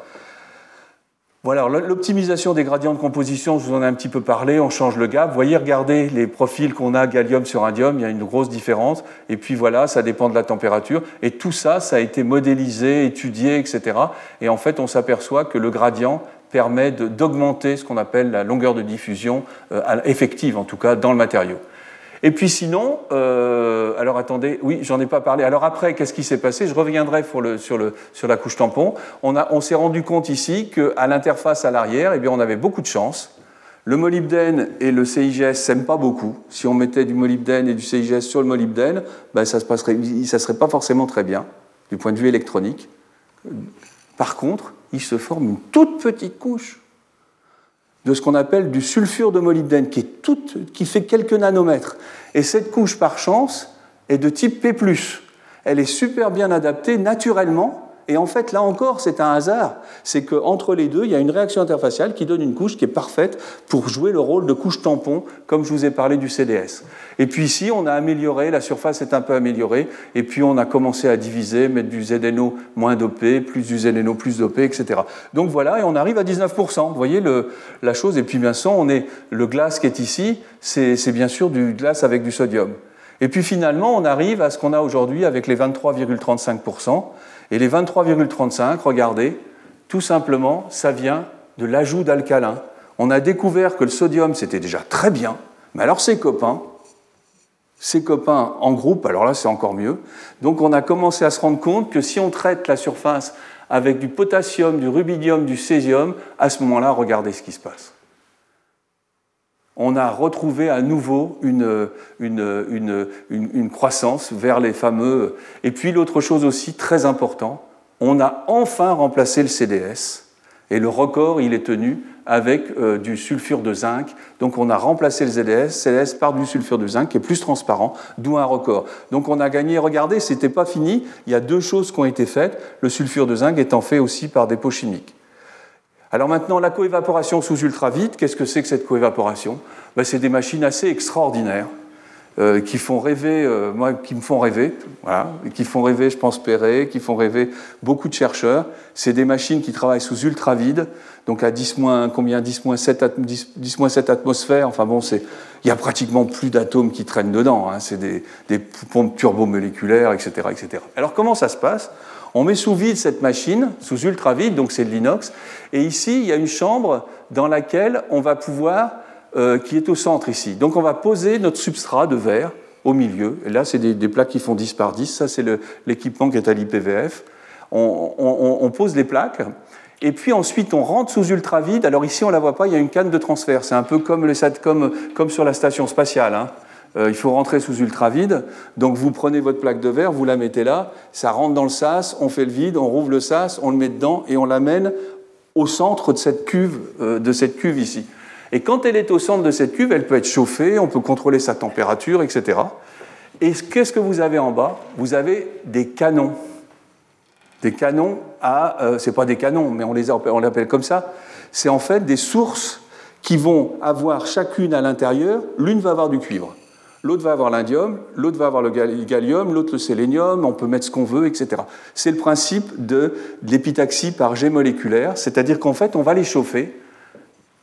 Speaker 2: Voilà, l'optimisation des gradients de composition, je vous en ai un petit peu parlé, on change le gap. Vous voyez, regardez les profils qu'on a gallium sur indium, il y a une grosse différence. Et puis voilà, ça dépend de la température. Et tout ça, ça a été modélisé, étudié, etc. Et en fait, on s'aperçoit que le gradient permet d'augmenter ce qu'on appelle la longueur de diffusion euh, effective, en tout cas, dans le matériau. Et puis sinon, euh, alors attendez, oui, j'en ai pas parlé. Alors après, qu'est-ce qui s'est passé? Je reviendrai le, sur, le, sur, la couche tampon. On, on s'est rendu compte ici qu'à l'interface à l'arrière, eh bien, on avait beaucoup de chance. Le molybdène et le CIGS s'aiment pas beaucoup. Si on mettait du molybdène et du CIGS sur le molybdène, ben ça ne serait pas forcément très bien du point de vue électronique. Par contre, il se forme une toute petite couche de ce qu'on appelle du sulfure de molybdène, qui, est toute, qui fait quelques nanomètres. Et cette couche, par chance, est de type P+. Elle est super bien adaptée naturellement, Et en fait, là encore, c'est un hasard. C'est qu'entre les deux, il y a une réaction interfaciale qui donne une couche qui est parfaite pour jouer le rôle de couche tampon, comme je vous ai parlé du CDS. Et puis ici, on a amélioré, la surface est un peu améliorée, et puis on a commencé à diviser, mettre du ZNO moins dopé, plus du ZNO plus dopé, etc. Donc voilà, et on arrive à 19%. Vous voyez la chose, et puis bien sûr, on est, le glace qui est ici, c'est bien sûr du glace avec du sodium. Et puis finalement, on arrive à ce qu'on a aujourd'hui avec les 23,35%. Et les 23,35, regardez, tout simplement, ça vient de l'ajout d'alcalin. On a découvert que le sodium, c'était déjà très bien, mais alors ses copains, ses copains en groupe, alors là c'est encore mieux. Donc on a commencé à se rendre compte que si on traite la surface avec du potassium, du rubidium, du césium, à ce moment-là, regardez ce qui se passe. On a retrouvé à nouveau une, une, une, croissance vers les fameux. Et puis l'autre chose aussi très important, on a enfin remplacé le CDS. Et le record, il est tenu avec euh, du sulfure de zinc. Donc on a remplacé le CDS par du sulfure de zinc qui est plus transparent, d'où un record. Donc on a gagné, regardez, ce n'était pas fini, il y a deux choses qui ont été faites, le sulfure de zinc étant fait aussi par des pots chimiques. Alors maintenant, la coévaporation sous ultravite, qu'est-ce que c'est que cette coévaporation? Ben, C'est des machines assez extraordinaires. Euh, qui font rêver, euh, moi, qui me font rêver, voilà, qui font rêver, je pense, Perret, qui font rêver beaucoup de chercheurs. C'est des machines qui travaillent sous ultravide, donc à 10 combien 10 7, 10, 7 atmosphères. Enfin bon, il y a pratiquement plus d'atomes qui traînent dedans. Hein, c'est des, des pompes turbomoléculaires, etc., etc. Alors comment ça se passe? On met sous vide cette machine, sous ultravide, donc c'est de l'inox, et ici il y a une chambre dans laquelle on va pouvoir euh, qui est au centre ici. Donc on va poser notre substrat de verre au milieu. Et là, c'est des, plaques qui font 10 par 10. Ça, c'est l'équipement qui est à l'IPVF. On, pose les plaques. Et puis ensuite, on rentre sous ultravide. Alors ici, on ne la voit pas, il y a une canne de transfert. C'est un peu comme, le, comme, sur la station spatiale. Hein. Euh, il faut rentrer sous ultravide. Donc vous prenez votre plaque de verre, vous la mettez là, ça rentre dans le sas, on fait le vide, on rouvre le sas, on le met dedans et on l'amène au centre de cette cuve, euh, de cette cuve ici. Et quand elle est au centre de cette cuve, elle peut être chauffée, on peut contrôler sa température, etc. Et qu'est-ce que vous avez en bas? Vous avez des canons. Des canons à. Euh, c'est pas des canons, mais on les on l'appelle comme ça. C'est en fait des sources qui vont avoir chacune à l'intérieur. L'une va avoir du cuivre, l'autre va avoir l'indium, l'autre va avoir le gallium, l'autre le sélénium, on peut mettre ce qu'on veut, etc. C'est le principe de l'épitaxie par jet moléculaire, c'est-à-dire qu'en fait, on va les chauffer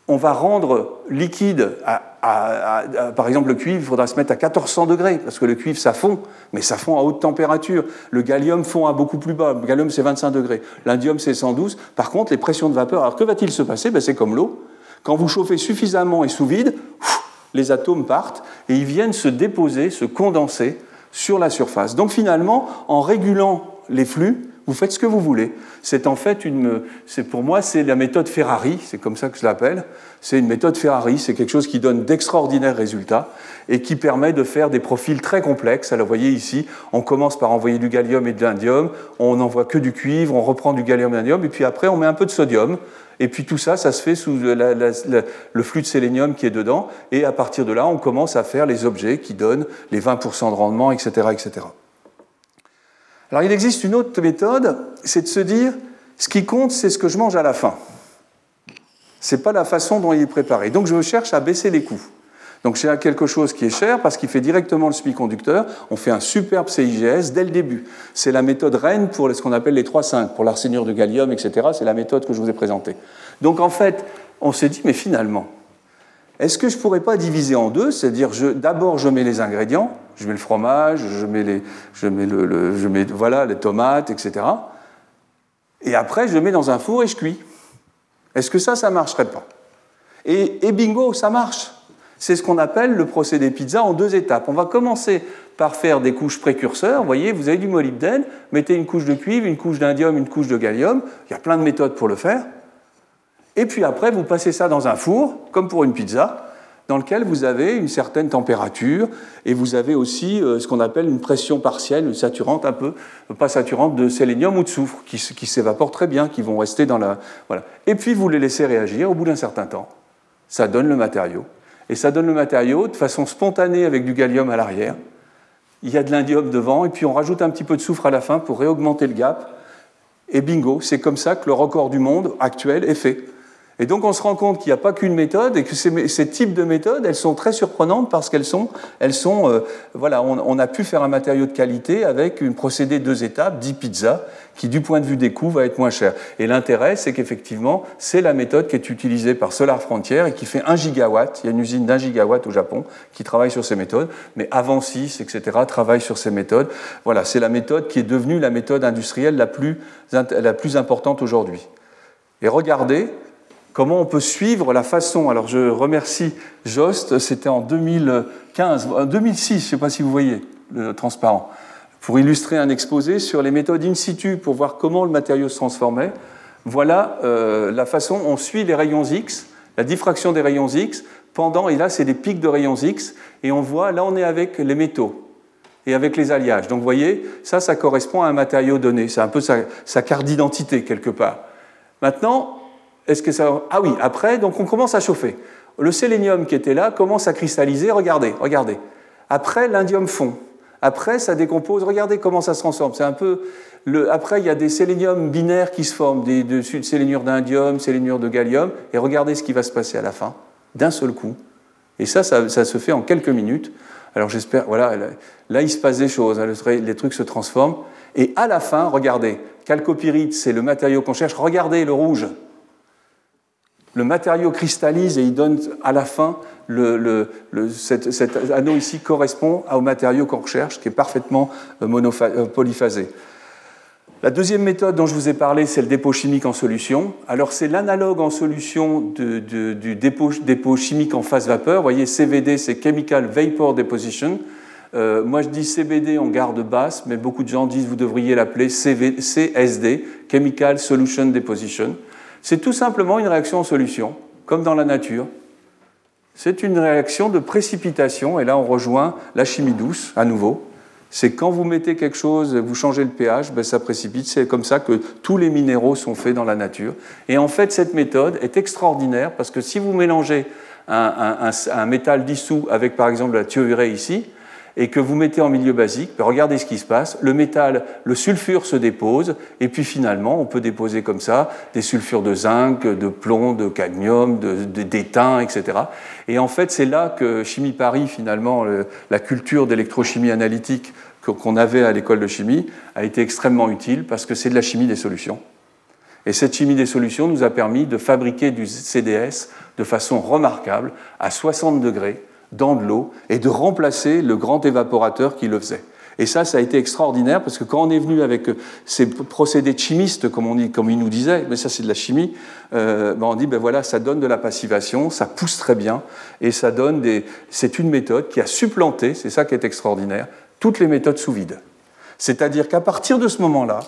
Speaker 2: on va rendre liquide, par exemple le cuivre, il faudra se mettre à 1400 degrés, parce que le cuivre, ça fond, mais ça fond à haute température. Le gallium fond à beaucoup plus bas, le gallium c'est 25 degrés, l'indium c'est 112. Par contre, les pressions de vapeur, alors que va-t-il se passer? Ben, C'est comme l'eau. Quand vous chauffez suffisamment et sous vide, les atomes partent et ils viennent se déposer, se condenser sur la surface. Donc finalement, en régulant les flux, vous faites ce que vous voulez. C'est en fait une, c'est pour moi, c'est la méthode Ferrari, c'est comme ça que je l'appelle. C'est une méthode Ferrari, c'est quelque chose qui donne d'extraordinaires résultats et qui permet de faire des profils très complexes. Alors, vous voyez ici, on commence par envoyer du gallium et de l'indium, on n'envoie que du cuivre, on reprend du gallium et de l'indium, et puis après, on met un peu de sodium. Et puis tout ça, ça se fait sous le flux de sélénium qui est dedans. Et à partir de là, on commence à faire les objets qui donnent les 20% de rendement, etc., etc. Alors il existe une autre méthode, c'est de se dire, ce qui compte, c'est ce que je mange à la fin. Ce n'est pas la façon dont il est préparé. Donc je cherche à baisser les coûts. Donc j'ai quelque chose qui est cher parce qu'il fait directement le semi-conducteur. On fait un superbe CIGS dès le début. C'est la méthode Rennes pour ce qu'on appelle les 3,5, pour l'arsénure de gallium, etc. C'est la méthode que je vous ai présentée. Donc en fait, on s'est dit, mais finalement, est-ce que je ne pourrais pas diviser en deux C'est-à-dire, d'abord, je mets les ingrédients, je mets le fromage, je mets les, je mets le, je mets, voilà, les tomates, etc. Et après, je le mets dans un four et je cuis. Est-ce que ça, ça ne marcherait pas? Et, et bingo, ça marche. C'est ce qu'on appelle le procédé pizza en deux étapes. On va commencer par faire des couches précurseurs. Vous voyez, vous avez du molybdène, mettez une couche de cuivre, une couche d'indium, une couche de gallium. Il y a plein de méthodes pour le faire. Et puis après, vous passez ça dans un four, comme pour une pizza, dans lequel vous avez une certaine température et vous avez aussi euh, ce qu'on appelle une pression partielle, saturante un peu, pas saturante, de sélénium ou de soufre, qui, qui s'évaporent très bien, qui vont rester dans la. Voilà. Et puis vous les laissez réagir au bout d'un certain temps. Ça donne le matériau. Et ça donne le matériau de façon spontanée avec du gallium à l'arrière. Il y a de l'indium devant, et puis on rajoute un petit peu de soufre à la fin pour réaugmenter le gap Et bingo, c'est comme ça que le record du monde actuel est fait. Et donc on se rend compte qu'il n'y a pas qu'une méthode et que ces, types de méthodes, elles sont très surprenantes parce qu'elles sont, elles sont euh, voilà, on, a pu faire un matériau de qualité avec une procédé deux étapes, 10 pizzas, qui du point de vue des coûts va être moins cher. Et l'intérêt, c'est qu'effectivement, c'est la méthode qui est utilisée par Solar Frontier et qui fait 1 gigawatt. Il y a une usine d'un gigawatt au Japon qui travaille sur ces méthodes, mais avant 6, etc., travaille sur ces méthodes. Voilà, c'est la méthode qui est devenue la méthode industrielle la plus, la plus importante aujourd'hui. Et regardez, comment on peut suivre la façon. Alors je remercie Jost, c'était en 2015, 2006, je ne sais pas si vous voyez le transparent, pour illustrer un exposé sur les méthodes in situ pour voir comment le matériau se transformait. Voilà euh, la façon, on suit les rayons X, la diffraction des rayons X pendant, et là c'est des pics de rayons X, et on voit, là on est avec les métaux et avec les alliages. Donc vous voyez, ça, ça correspond à un matériau donné, c'est un peu sa carte d'identité quelque part. Maintenant, est-ce que ça... Ah oui, après, donc on commence à chauffer. Le sélénium qui était là commence à cristalliser. Regardez, regardez. Après, l'indium fond. Après, ça décompose. Regardez comment ça se transforme. C'est un peu. Le... Après, il y a des séléniums binaires qui se forment, des de... sélénures d'indium, sélénures de gallium. Et regardez ce qui va se passer à la fin, d'un seul coup. Et ça, ça, se fait en quelques minutes. Alors j'espère, voilà, là il se passe des choses, hein. les trucs se transforment. Et à la fin, regardez, calcopyrite, c'est le matériau qu'on cherche. Regardez le rouge le matériau cristallise et il donne à la fin, cet, anneau ici correspond au matériau qu'on recherche, qui est parfaitement euh, euh, polyphasé. La deuxième méthode dont je vous ai parlé, c'est le dépôt chimique en solution. Alors c'est l'analogue en solution du dépôt, chimique en phase vapeur. Vous voyez, CVD, c'est Chemical Vapor Deposition. Euh, moi, je dis CBD en garde basse, mais beaucoup de gens disent vous devriez l'appeler CSD, Chemical Solution Deposition. C'est tout simplement une réaction en solution, comme dans la nature. C'est une réaction de précipitation, et là on rejoint la chimie douce à nouveau. C'est quand vous mettez quelque chose, vous changez le pH, ben ça précipite. C'est comme ça que tous les minéraux sont faits dans la nature. Et en fait, cette méthode est extraordinaire parce que si vous mélangez un, métal dissous avec par exemple la thiourée ici, et que vous mettez en milieu basique, ben, regardez ce qui se passe. Le métal, le sulfure se dépose, et puis finalement, on peut déposer comme ça des sulfures de zinc, de plomb, de cadmium, d'étain, etc. Et en fait, c'est là que Chimie Paris, finalement, la culture d'électrochimie analytique qu'on avait à l'école de chimie, a été extrêmement utile parce que c'est de la chimie des solutions. Et cette chimie des solutions nous a permis de fabriquer du CDS de façon remarquable à 60 degrés dans de l'eau et de remplacer le grand évaporateur qui le faisait. Et ça, ça a été extraordinaire parce que quand on est venu avec euh, ces procédés chimistes, comme, on dit, comme il nous disait, mais ça c'est de la chimie, euh, ben on dit ben voilà, ça donne de la passivation, ça pousse très bien et ça donne des. C'est une méthode qui a supplanté, c'est ça qui est extraordinaire, toutes les méthodes sous vide. C'est-à-dire qu'à partir de ce moment-là,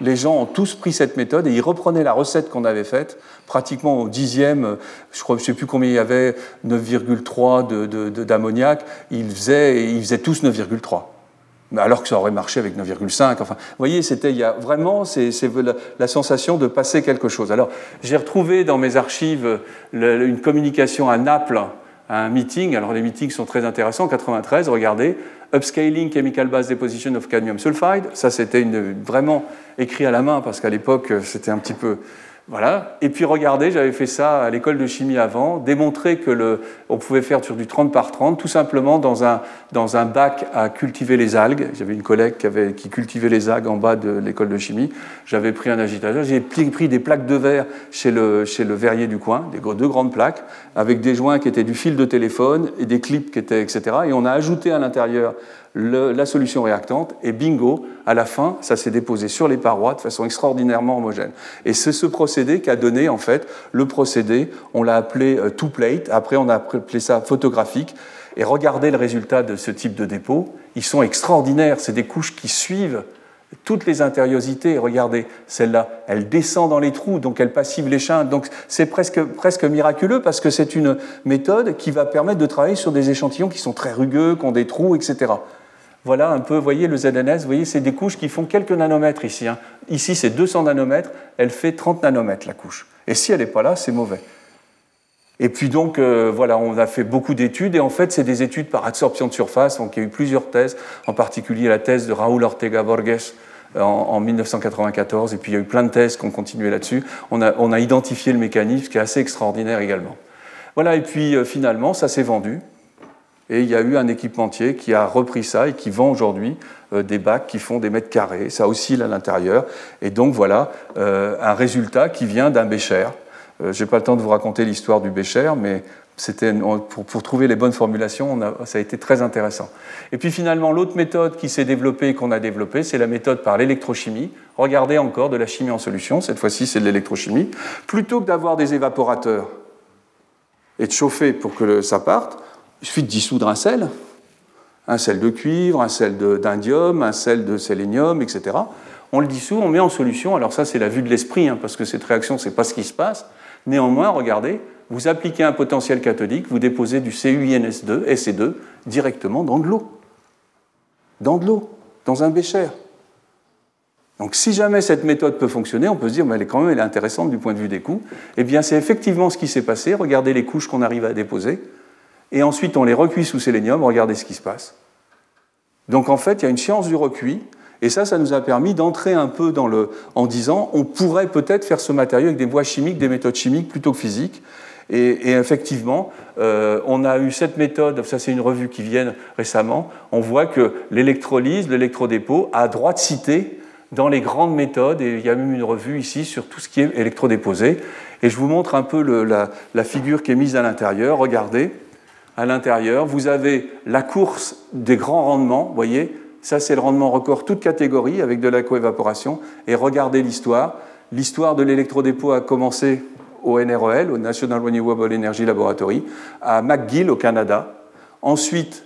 Speaker 2: les gens ont tous pris cette méthode et ils reprenaient la recette qu'on avait faite, pratiquement au dixième, je ne sais plus combien il y avait, 9,3 d'ammoniac, ils, faisaient, ils faisaient tous 9,3 alors que ça aurait marché avec 9,5. Enfin, vous voyez, c'était il y a vraiment c'est, la, la, sensation de passer quelque chose. Alors, j'ai retrouvé dans mes archives une communication à Naples, un meeting. Alors, les meetings sont très intéressants. En 93, regardez, Upscaling Chemical Base Deposition of Cadmium Sulfide. Ça, c'était vraiment écrit à la main parce qu'à l'époque, c'était un petit peu voilà. Et puis regardez, j'avais fait ça à l'école de chimie avant, démontrer que le, on pouvait faire sur du 30 par 30, tout simplement dans un, dans un bac à cultiver les algues. J'avais une collègue qui, avait, qui cultivait les algues en bas de l'école de chimie. J'avais pris un agitateur, j'ai pris des plaques de verre chez le, chez le verrier du coin, des deux grandes plaques, avec des joints qui étaient du fil de téléphone et des clips qui étaient, etc. Et on a ajouté à l'intérieur la solution réactante, et bingo, à la fin, ça s'est déposé sur les parois de façon extraordinairement homogène. Et c'est ce procédé qui a donné, en fait, le procédé, on l'a appelé euh, two-plate, après on a appelé ça photographique, et regardez le résultat de ce type de dépôt, ils sont extraordinaires, c'est des couches qui suivent toutes les intériosités, regardez, celle-là, elle descend dans les trous, donc elle passive les chains. Donc c'est presque, presque miraculeux parce que c'est une méthode qui va permettre de travailler sur des échantillons qui sont très rugueux, qui ont des trous, etc. Voilà un peu, voyez, le ZNS, vous voyez, c'est des couches qui font quelques nanomètres ici. Hein. Ici, c'est 200 nanomètres, elle fait 30 nanomètres la couche. Et si elle n'est pas là, c'est mauvais. Et puis donc, euh, voilà, on a fait beaucoup d'études, et en fait, c'est des études par absorption de surface, donc il y a eu plusieurs thèses, en particulier la thèse de Raúl Ortega Borges en, 1994, et puis il y a eu plein de thèses qui ont continué là-dessus. On a, on a identifié le mécanisme qui est assez extraordinaire également. Voilà, et puis finalement, ça s'est vendu. Et il y a eu un équipementier qui a repris ça et qui vend aujourd'hui euh, des bacs qui font des mètres carrés. Ça oscille à l'intérieur. Et donc voilà euh, un résultat qui vient d'un bécher. Euh, Je n'ai pas le temps de vous raconter l'histoire du bécher, mais c'était pour, pour, trouver les bonnes formulations, ça a été très intéressant. Et puis finalement, l'autre méthode qui s'est développée et qu'on a développée, c'est la méthode par l'électrochimie. Regardez encore de la chimie en solution, cette fois-ci c'est de l'électrochimie. Plutôt que d'avoir des évaporateurs et de chauffer pour que ça parte, il suffit de dissoudre un sel, un sel de cuivre, un sel d'indium, un sel de sélénium, etc. On le dissout, on met en solution. Alors ça, c'est la vue de l'esprit, hein, parce que cette réaction, ce n'est pas ce qui se passe. Néanmoins, regardez, vous appliquez un potentiel cathodique, vous déposez du CuINS2, SE2, directement dans de l'eau. Dans de l'eau, dans un bécher. Donc si jamais cette méthode peut fonctionner, on peut se dire, mais elle est quand même intéressante du point de vue des coûts. Eh bien, c'est effectivement ce qui s'est passé. Regardez les couches qu'on arrive à déposer et ensuite on les recuit sous sélénium, regardez ce qui se passe. Donc en fait, il y a une science du recuit, et ça, ça nous a permis d'entrer un peu dans le, en disant, on pourrait peut-être faire ce matériau avec des voies chimiques, des méthodes chimiques plutôt que physiques. Et, effectivement, euh, on a eu cette méthode, ça c'est une revue qui vient récemment, on voit que l'électrolyse, l'électrodépôt a droit de citer dans les grandes méthodes, et il y a même une revue ici sur tout ce qui est électrodéposé. Et je vous montre un peu la, la figure qui est mise à l'intérieur. Regardez, à l'intérieur. Vous avez la course des grands rendements, vous voyez, ça c'est le rendement record toute catégorie avec de la coévaporation. Et regardez l'histoire. L'histoire de l'électrodépôt a commencé au NREL, au National Renewable Energy Laboratory, à McGill au Canada. Ensuite,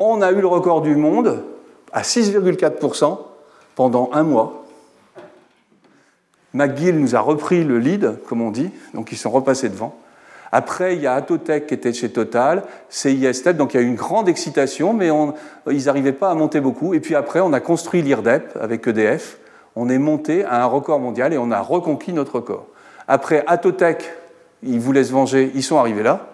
Speaker 2: on a eu le record du monde à 6,4% pendant un mois. McGill nous a repris le lead, comme on dit, donc ils sont repassés devant. Après, il y a Atotech qui était chez Total, CIS donc il y a eu une grande excitation, mais ils n'arrivaient pas à monter beaucoup. Et puis après, on a construit l'IRDEP avec EDF. On est monté à un record mondial et on a reconquis notre record. Après, Atotech, ils voulaient se venger, ils sont arrivés là.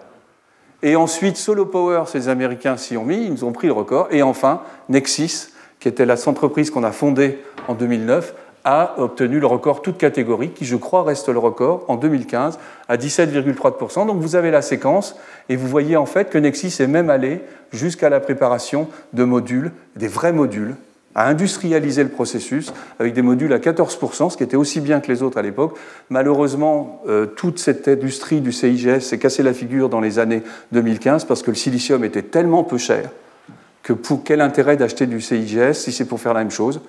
Speaker 2: Et ensuite, Solo Power, ces Américains s'y ont mis, ils nous ont pris le record. Et enfin, Nexis, qui était la entreprise qu'on a fondée en 2009, a obtenu le record toute catégorie, qui je crois reste le record en 2015 à 17,3%. Donc vous avez la séquence et vous voyez en fait que Nexis est même allé jusqu'à la préparation de modules, des vrais modules, à industrialiser le processus avec des modules à 14%, ce qui était aussi bien que les autres à l'époque. Malheureusement, euh, toute cette industrie du CIGS s'est cassé la figure dans les années 2015 parce que le silicium était tellement peu cher que pour quel intérêt d'acheter du CIGS si c'est pour faire la même chose?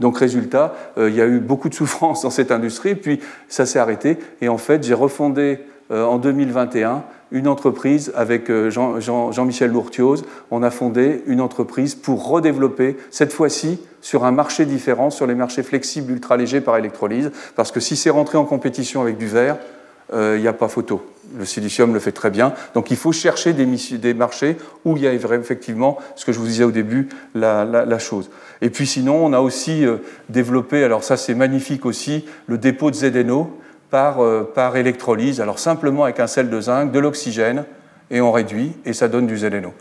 Speaker 2: Donc résultat, euh, il y a eu beaucoup de souffrance dans cette industrie, puis ça s'est arrêté. Et en fait, j'ai refondé euh, en 2021 une entreprise avec euh, Jean-Michel Jean, On a fondé une entreprise pour redévelopper, cette fois-ci, sur un marché différent, sur les marchés flexibles ultra légers par électrolyse, parce que si c'est rentré en compétition avec du verre, il n'y a pas photo. Le silicium le fait très bien. Donc il faut chercher des, marchés où il y a effectivement, ce que je vous disais au début, la, chose. Et puis sinon, on a aussi euh, développé, alors ça c'est magnifique aussi, le dépôt de ZNO par, euh, par électrolyse, alors simplement avec un sel de zinc, de l'oxygène, et on réduit, et ça donne du ZNO.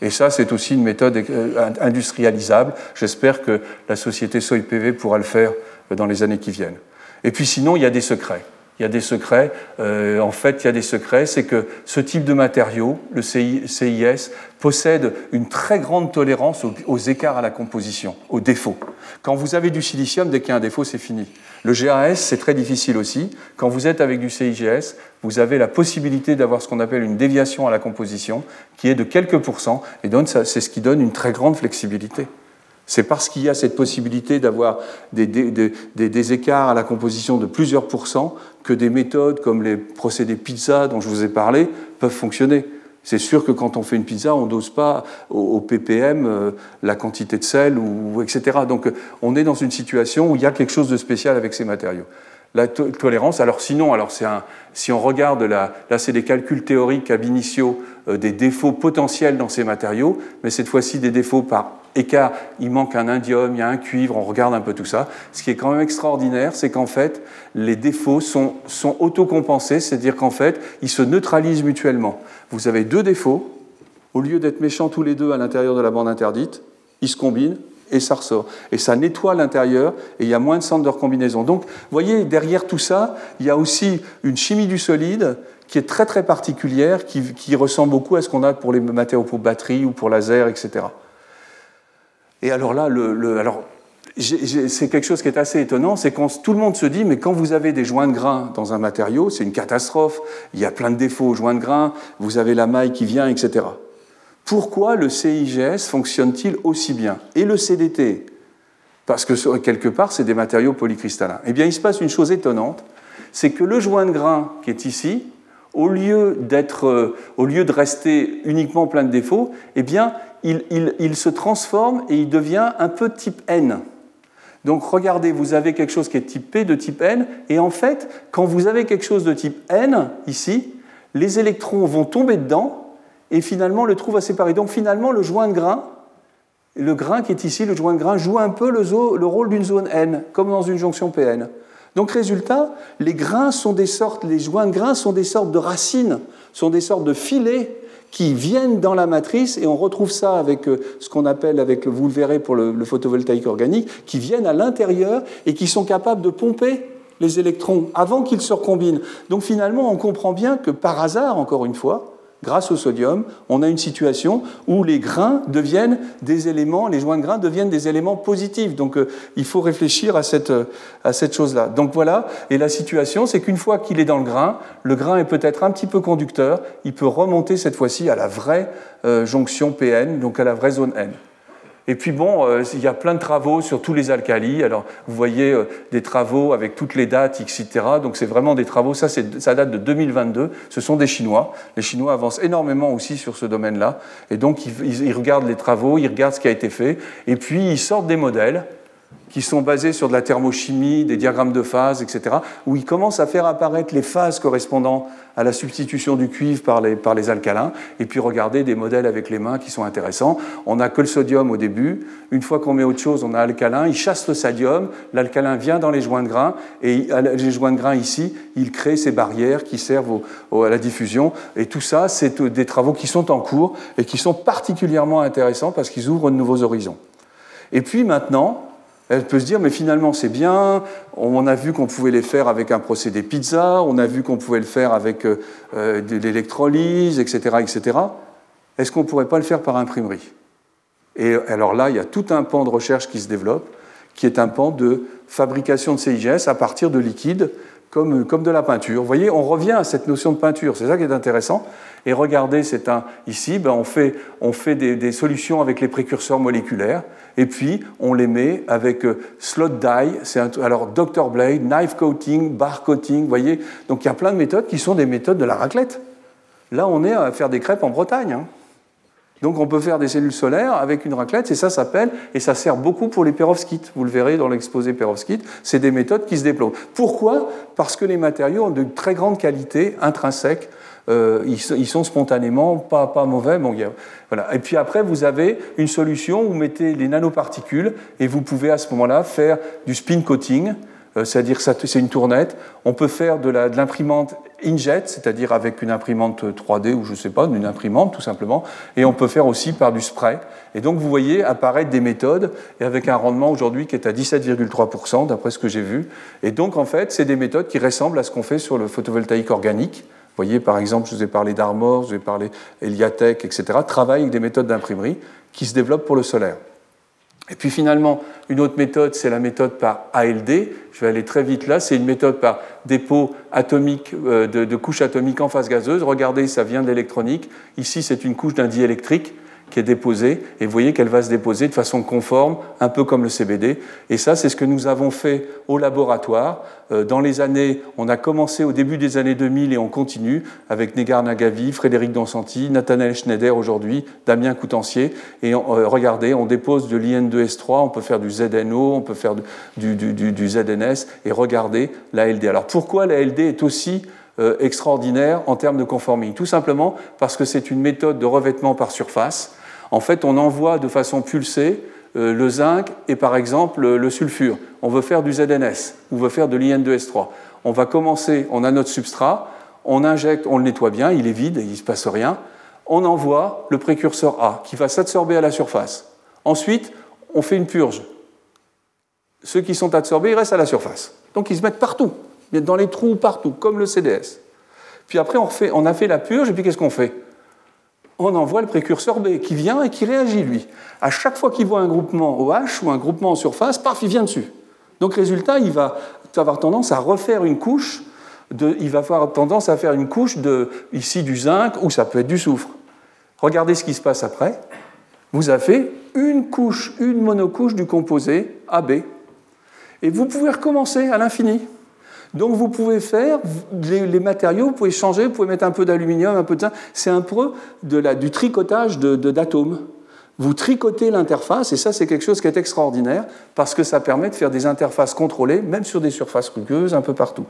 Speaker 2: Et ça, c'est aussi une méthode euh, industrialisable. J'espère que la société SoyPV pourra le faire dans les années qui viennent. Et puis sinon, il y a des secrets il y a des secrets. Euh, en fait, il y a des secrets, c'est que ce type de matériau, le CIS, possède une très grande tolérance aux, écarts à la composition, aux défauts. Quand vous avez du silicium, dès qu'il y a un défaut, c'est fini. Le GAS, c'est très difficile aussi. Quand vous êtes avec du CIGS, vous avez la possibilité d'avoir ce qu'on appelle une déviation à la composition, qui est de quelques pourcents, et c'est ce qui donne une très grande flexibilité. C'est parce qu'il y a cette possibilité d'avoir des, écarts à la composition de plusieurs pourcents que des méthodes comme les procédés pizza dont je vous ai parlé peuvent fonctionner. C'est sûr que quand on fait une pizza, on n'ose pas au, ppm euh, la quantité de sel, ou, etc. Donc on est dans une situation où il y a quelque chose de spécial avec ces matériaux. La tolérance, alors sinon, alors un, si on regarde, là, c'est des calculs théoriques ab initio euh, des défauts potentiels dans ces matériaux, mais cette fois-ci des défauts par écart, il manque un indium, il y a un cuivre, on regarde un peu tout ça. Ce qui est quand même extraordinaire, c'est qu'en fait, les défauts sont, sont autocompensés, c'est-à-dire qu'en fait, ils se neutralisent mutuellement. Vous avez deux défauts, au lieu d'être méchants tous les deux à l'intérieur de la bande interdite, ils se combinent et ça ressort. Et ça nettoie l'intérieur et il y a moins de centres de recombinaison. Donc, vous voyez, derrière tout ça, il y a aussi une chimie du solide qui est très très particulière, qui, ressemble beaucoup à ce qu'on a pour les matériaux pour batterie ou pour laser, etc. Et alors là, le, alors, c'est quelque chose qui est assez étonnant, c'est quand tout le monde se dit, mais quand vous avez des joints de grains dans un matériau, c'est une catastrophe, il y a plein de défauts aux joints de grains, vous avez la maille qui vient, etc. Pourquoi le CIGS fonctionne-t-il aussi bien Et le CDT Parce que quelque part, c'est des matériaux polycristallins. Eh bien, il se passe une chose étonnante, c'est que le joint de grain qui est ici, au lieu, euh, au lieu de rester uniquement plein de défauts, eh bien, il, il se transforme et il devient un peu type N. Donc regardez, vous avez quelque chose qui est type P de type N, et en fait, quand vous avez quelque chose de type N, ici, les électrons vont tomber dedans, et finalement le trou va séparer. Donc finalement, le joint de grain, le grain qui est ici, le joint de grain, joue un peu le, le rôle d'une zone N, comme dans une jonction PN. Donc résultat, les grains sont des sortes, les joints de grains sont des sortes de racines, sont des sortes de filets qui viennent dans la matrice, et on retrouve ça avec euh, ce qu'on appelle, avec, vous le verrez pour le, photovoltaïque organique, qui viennent à l'intérieur et qui sont capables de pomper les électrons avant qu'ils se recombinent. Donc finalement, on comprend bien que par hasard, encore une fois, grâce au sodium, on a une situation où les grains deviennent des éléments, les joints de grains deviennent des éléments positifs. Donc euh, il faut réfléchir à cette, euh, à cette chose-là. Donc voilà, et la situation, c'est qu'une fois qu'il est dans le grain, le grain est peut-être un petit peu conducteur, il peut remonter cette fois-ci à la vraie euh, jonction PN, donc à la vraie zone N. Et puis bon, euh, il y a plein de travaux sur tous les alcalis. Alors vous voyez euh, des travaux avec toutes les dates, etc. Donc c'est vraiment des travaux, ça, ça date de 2022, ce sont des Chinois. Les Chinois avancent énormément aussi sur ce domaine-là. Et donc ils, ils regardent les travaux, ils regardent ce qui a été fait, et puis ils sortent des modèles qui sont basés sur de la thermochimie, des diagrammes de phase, etc., où ils commencent à faire apparaître les phases correspondant à la substitution du cuivre par les, alcalins, et puis regarder des modèles avec les mains qui sont intéressants. On n'a que le sodium au début. Une fois qu'on met autre chose, on a alcalin. Il chasse le sodium. L'alcalin vient dans les joints de grains, et les joints de grains ici, il crée ces barrières qui servent à la diffusion. Et tout ça, c'est des travaux qui sont en cours et qui sont particulièrement intéressants parce qu'ils ouvrent de nouveaux horizons. Et puis maintenant, elle peut se dire, mais finalement c'est bien, on a vu qu'on pouvait les faire avec un procédé pizza, on a vu qu'on pouvait le faire avec euh, euh, de l'électrolyse, etc. etc. Est-ce qu'on ne pourrait pas le faire par imprimerie? Et alors là, il y a tout un pan de recherche qui se développe, qui est un pan de fabrication de CIGS à partir de liquides comme, comme de la peinture. Vous voyez, on revient à cette notion de peinture, c'est ça qui est intéressant. Et regardez, c'est un, ici, ben on fait, on fait des, solutions avec les précurseurs moléculaires, et puis on les met avec euh, slot dye, c'est alors Dr. Blade, knife coating, bar coating, vous voyez. Donc il y a plein de méthodes qui sont des méthodes de la raclette. Là, on est à faire des crêpes en Bretagne. Hein. Donc on peut faire des cellules solaires avec une raclette, et ça s'appelle, et ça sert beaucoup pour les perovskites. Vous le verrez dans l'exposé perovskite, c'est des méthodes qui se déploient. Pourquoi? Parce que les matériaux ont de très grande qualité intrinsèque. Euh, ils, sont spontanément pas, pas mauvais. Bon, voilà. Et puis après, vous avez une solution où vous mettez les nanoparticules et vous pouvez à ce moment-là faire du spin coating. Euh, c'est-à-dire c'est une tournette. On peut faire de l'imprimante inkjet, c'est-à-dire avec une imprimante 3D ou je ne sais pas, une imprimante tout simplement, et on peut faire aussi par du spray. Et donc vous voyez apparaître des méthodes, et avec un rendement aujourd'hui qui est à 17,3% d'après ce que j'ai vu. Et donc en fait, c'est des méthodes qui ressemblent à ce qu'on fait sur le photovoltaïque organique. Vous voyez, par exemple, je vous ai parlé d'Armor, je vous ai parlé Eliatech, etc., travaillent avec des méthodes d'imprimerie qui se développent pour le solaire. Et puis finalement, une autre méthode, c'est la méthode par ALD. Je vais aller très vite là. C'est une méthode par dépôt atomique, euh, de, couches atomiques en phase gazeuse. Regardez, ça vient de l'électronique. Ici, c'est une couche d'un diélectrique qui est déposée, et vous voyez qu'elle va se déposer de façon conforme, un peu comme le CBD. Et ça, c'est ce que nous avons fait au laboratoire. Euh, dans les années, on a commencé au début des années 2000 et on continue avec Negar Nagavi, Frédéric Donsanti, Nathanaël Schneider aujourd'hui, Damien Coutancier. Et euh, regardez, on dépose de l'IN2S3, on peut faire du ZNO, on peut faire du, du, ZNS, et regardez la LD. Alors pourquoi la LD est aussi euh, extraordinaire en termes de conformité Tout simplement parce que c'est une méthode de revêtement par surface en fait, on envoie de façon pulsée euh, le zinc et par exemple le sulfure. On veut faire du ZNS on veut faire de l'IN2S3. On va commencer, on a notre substrat, on injecte, on le nettoie bien, il est vide, il ne se passe rien. On envoie le précurseur A qui va s'absorber à la surface. Ensuite, on fait une purge. Ceux qui sont absorbés, ils restent à la surface. Donc ils se mettent partout, dans les trous partout, comme le CDS. Puis après, on a fait la purge, et puis qu'est-ce qu'on fait? On envoie le précurseur B qui vient et qui réagit, lui. À chaque fois qu'il voit un groupement OH ou un groupement en surface, paf, il vient dessus. Donc résultat, il va avoir tendance à refaire une couche, de, il va avoir tendance à faire une couche de, ici du zinc, ou ça peut être du soufre. Regardez ce qui se passe après. Vous avez une couche, une monocouche du composé AB. Et vous pouvez recommencer à l'infini. Donc vous pouvez faire les, matériaux, vous pouvez changer, vous pouvez mettre un peu d'aluminium, un peu de zinc. C'est un peu du tricotage d'atomes. De, vous tricotez l'interface, et ça c'est quelque chose qui est extraordinaire, parce que ça permet de faire des interfaces contrôlées, même sur des surfaces rugueuses, un peu partout.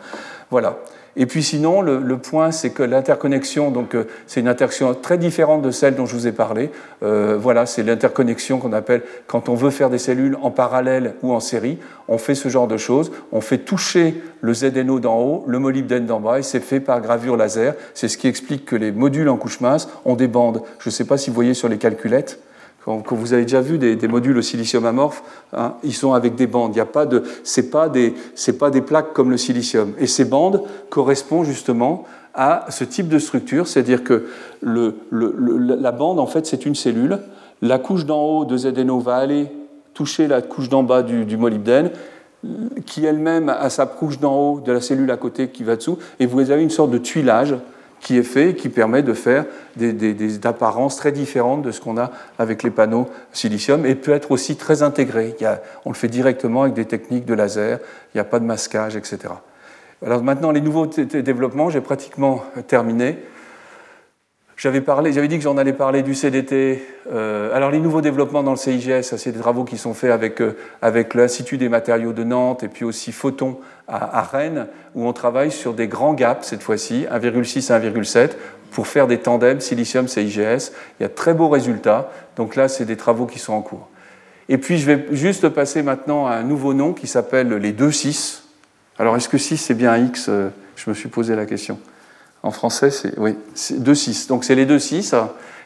Speaker 2: Voilà. Et puis sinon, le, point, c'est que l'interconnexion, donc euh, c'est une interconnexion très différente de celle dont je vous ai parlé. Euh, voilà, c'est l'interconnexion qu'on appelle quand on veut faire des cellules en parallèle ou en série. On fait ce genre de choses. On fait toucher le ZNO d'en haut, le molybdène d'en bas, et c'est fait par gravure laser. C'est ce qui explique que les modules en couche mince ont des bandes. Je ne sais pas si vous voyez sur les calculettes. Quand, vous avez déjà vu des, modules au silicium amorphe, hein, ils sont avec des bandes. Il y a pas de, c'est pas des, c'est pas des plaques comme le silicium. Et ces bandes correspondent justement à ce type de structure, c'est-à-dire que la bande, en fait, c'est une cellule. La couche d'en haut de ZNO va aller toucher la couche d'en bas du molybdène, qui elle-même a sa couche d'en haut de la cellule à côté qui va dessous, et vous avez une sorte de tuilage qui est fait et qui permet de faire des, apparences très différentes de ce qu'on a avec les panneaux silicium et peut être aussi très intégré. on le fait directement avec des techniques de laser, il n'y a pas de masquage, etc. Alors maintenant, les nouveaux développements, j'ai pratiquement terminé. J'avais parlé, j'avais dit que j'en allais parler du CDT. Euh, alors les nouveaux développements dans le CIGS, c'est des travaux qui sont faits avec, euh, avec l'Institut des matériaux de Nantes et puis aussi Photon à, Rennes, où on travaille sur des grands gaps cette fois-ci, 1,6 à 1,7, pour faire des tandems silicium-CIGS. Il y a de très beaux résultats. Donc là, c'est des travaux qui sont en cours. Et puis je vais juste passer maintenant à un nouveau nom qui s'appelle les 2,6. Alors est-ce que 6 c'est bien un X? Euh, Je me suis posé la question. En français, c'est oui, 2,6. Donc c'est les 2,6.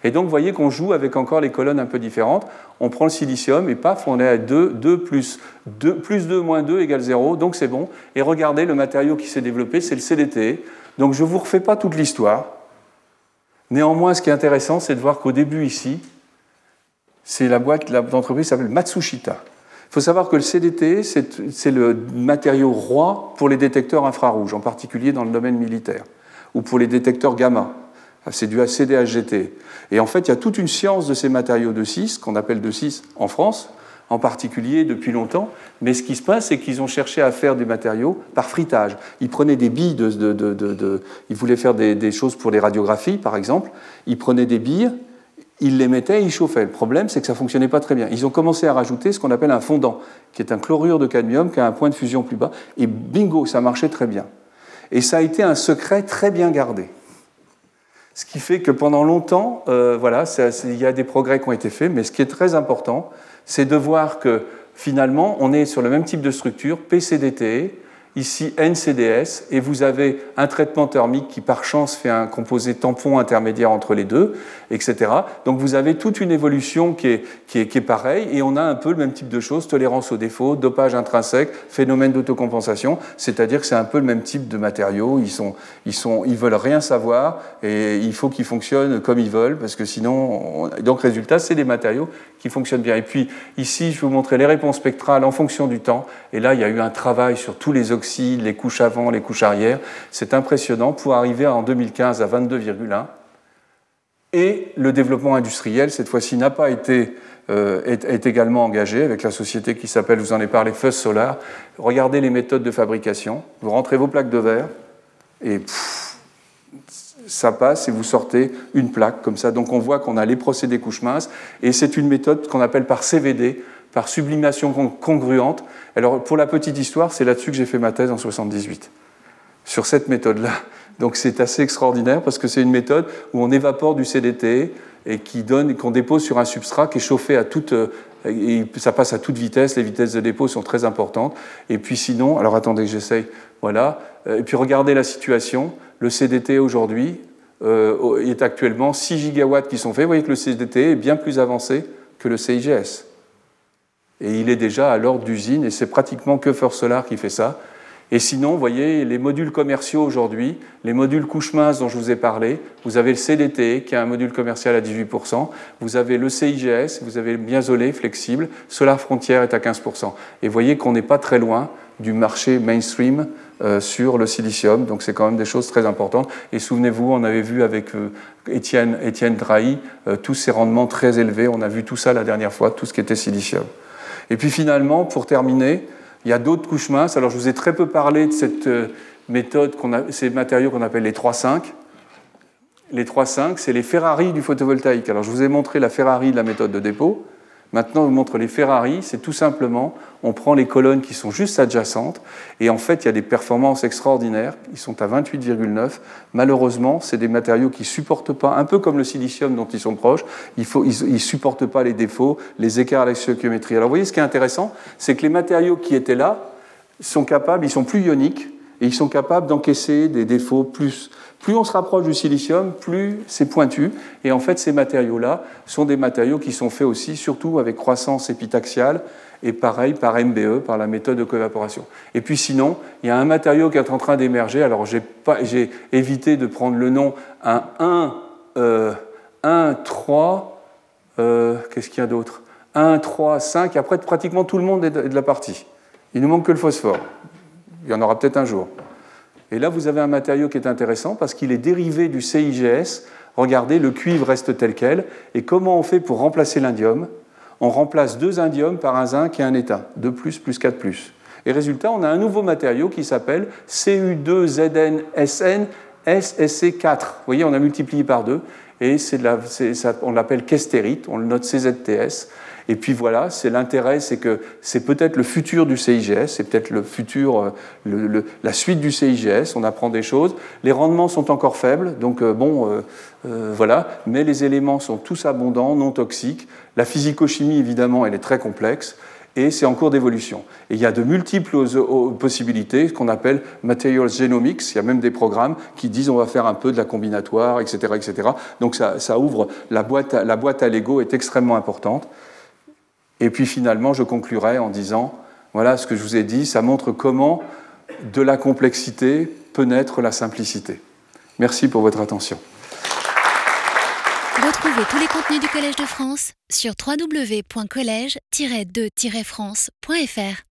Speaker 2: Et donc vous voyez qu'on joue avec encore les colonnes un peu différentes. On prend le silicium et paf, on est à 2, 2 plus 2, plus 2 moins 2 égale 0. Donc c'est bon. Et regardez, le matériau qui s'est développé, c'est le CDT. Donc je ne vous refais pas toute l'histoire. Néanmoins, ce qui est intéressant, c'est de voir qu'au début ici, c'est la boîte d'entreprise s'appelle Matsushita. Il faut savoir que le CDT, c'est le matériau roi pour les détecteurs infrarouges, en particulier dans le domaine militaire ou pour les détecteurs gamma. C'est du CDHGT. Et en fait, il y a toute une science de ces matériaux de 6, qu'on appelle de 6 en France, en particulier depuis longtemps. Mais ce qui se passe, c'est qu'ils ont cherché à faire des matériaux par fritage. Ils prenaient des billes de. de, ils voulaient faire des, des, choses pour les radiographies, par exemple. Ils prenaient des billes, ils les mettaient et ils chauffaient. Le problème, c'est que ça ne fonctionnait pas très bien. Ils ont commencé à rajouter ce qu'on appelle un fondant, qui est un chlorure de cadmium qui a un point de fusion plus bas. Et bingo, ça marchait très bien. Et ça a été un secret très bien gardé. Ce qui fait que pendant longtemps, euh, voilà, il y a des progrès qui ont été faits, mais ce qui est très important, c'est de voir que finalement, on est sur le même type de structure, PCDT, ici NCDS, et vous avez un traitement thermique qui par chance fait un composé tampon intermédiaire entre les deux, etc. Donc vous avez toute une évolution qui est, qui est, qui est pareille, et on a un peu le même type de choses, tolérance aux défauts, dopage intrinsèque, phénomène d'autocompensation, c'est-à-dire que c'est un peu le même type de matériaux, ils, sont, ils, sont, ils veulent rien savoir, et il faut qu'ils fonctionnent comme ils veulent, parce que sinon, donc résultat, c'est des matériaux qui fonctionnent bien. Et puis ici, je vais vous montrer les réponses spectrales en fonction du temps, et là, il y a eu un travail sur tous les oxydes les couches avant, les couches arrière. C'est impressionnant pour arriver en 2015 à 22,1. Et le développement industriel, cette fois-ci, n'a pas été euh, est, également engagé avec la société qui s'appelle, vous en ai parlé, Fuzz Solar. Regardez les méthodes de fabrication. Vous rentrez vos plaques de verre et ça passe et vous sortez une plaque comme ça. Donc on voit qu'on a les procédés couches minces et c'est une méthode qu'on appelle par CVD, par sublimation congruente. Alors, pour la petite histoire, c'est là-dessus que j'ai fait ma thèse en 78, sur cette méthode-là. Donc, c'est assez extraordinaire parce que c'est une méthode où on évapore du CDT et qui donne, qu'on dépose sur un substrat qui est chauffé à toute, euh, ça passe à toute vitesse. Les vitesses de dépôt sont très importantes. Et puis, sinon, alors attendez que j'essaye. Voilà. Euh, et puis, regardez la situation. Le CDT aujourd'hui euh, est actuellement 6 gigawatts qui sont faits. Vous voyez que le CDT est bien plus avancé que le CIGS. Et il est déjà à l'ordre d'usine, et c'est pratiquement que First Solar qui fait ça. Et sinon, vous voyez, les modules commerciaux aujourd'hui, les modules couche mince dont je vous ai parlé, vous avez le CDT qui a un module commercial à 18%, vous avez le CIGS, vous avez le Biazolé flexible, Solar Frontier est à 15%. Et vous voyez qu'on n'est pas très loin du marché mainstream euh, sur le silicium, donc c'est quand même des choses très importantes. Et souvenez-vous, on avait vu avec euh, Étienne, Étienne Drahi euh, tous ces rendements très élevés, on a vu tout ça la dernière fois, tout ce qui était silicium. Et puis finalement, pour terminer, il y a d'autres couches minces. Alors je vous ai très peu parlé de cette euh, méthode, ces matériaux qu'on appelle les 3-5. Les 3-5, c'est les Ferrari du photovoltaïque. Alors je vous ai montré la Ferrari de la méthode de dépôt. Maintenant, vous montre les Ferrari. C'est tout simplement, on prend les colonnes qui sont juste adjacentes, et en fait, il y a des performances extraordinaires. Ils sont à 28,9. Malheureusement, c'est des matériaux qui ne supportent pas, un peu comme le silicium dont ils sont proches, ils ne supportent pas les défauts, les écarts à la Alors, vous voyez, ce qui est intéressant, c'est que les matériaux qui étaient là sont capables, ils sont plus ioniques, et ils sont capables d'encaisser des défauts plus, plus on se rapproche du silicium, plus c'est pointu. Et en fait, ces matériaux-là sont des matériaux qui sont faits aussi, surtout avec croissance épitaxiale, et pareil par MBE, par la méthode de coévaporation. Et puis sinon, il y a un matériau qui est en train d'émerger. Alors j'ai évité de prendre le nom, un 1, euh, 1 3, euh, qu'est-ce qu'il y a d'autre? 1, 3, 5, après pratiquement tout le monde est de la partie. Il ne manque que le phosphore. Il y en aura peut-être un jour. Et là, vous avez un matériau qui est intéressant parce qu'il est dérivé du CIGS. Regardez, le cuivre reste tel quel. Et comment on fait pour remplacer l'indium? On remplace deux indiums par un zinc et un étain. 2 plus plus 4 plus. Et résultat, on a un nouveau matériau qui s'appelle CU2ZNSN SSC4. Vous voyez, on a multiplié par deux. Et on l'appelle kestérite, on le note CZTS. Et puis voilà, c'est l'intérêt, c'est que c'est peut-être le futur du CIGS, c'est peut-être le futur, euh, la suite du CIGS. On apprend des choses. Les rendements sont encore faibles, donc euh, bon, euh, voilà. Mais les éléments sont tous abondants, non toxiques. La physico-chimie, évidemment, elle est très complexe et c'est en cours d'évolution. Et il y a de multiples possibilités, ce qu'on appelle materials genomics. Il y a même des programmes qui disent on va faire un peu de la combinatoire, etc. etc. Donc ça, ça ouvre, la boîte, la boîte à Lego est extrêmement importante. Et puis finalement, je conclurai en disant, voilà ce que je vous ai dit, ça montre comment de la complexité peut naître la simplicité. Merci pour votre attention.
Speaker 1: Retrouvez tous les contenus du Collège de France sur www.colège-2-france.fr.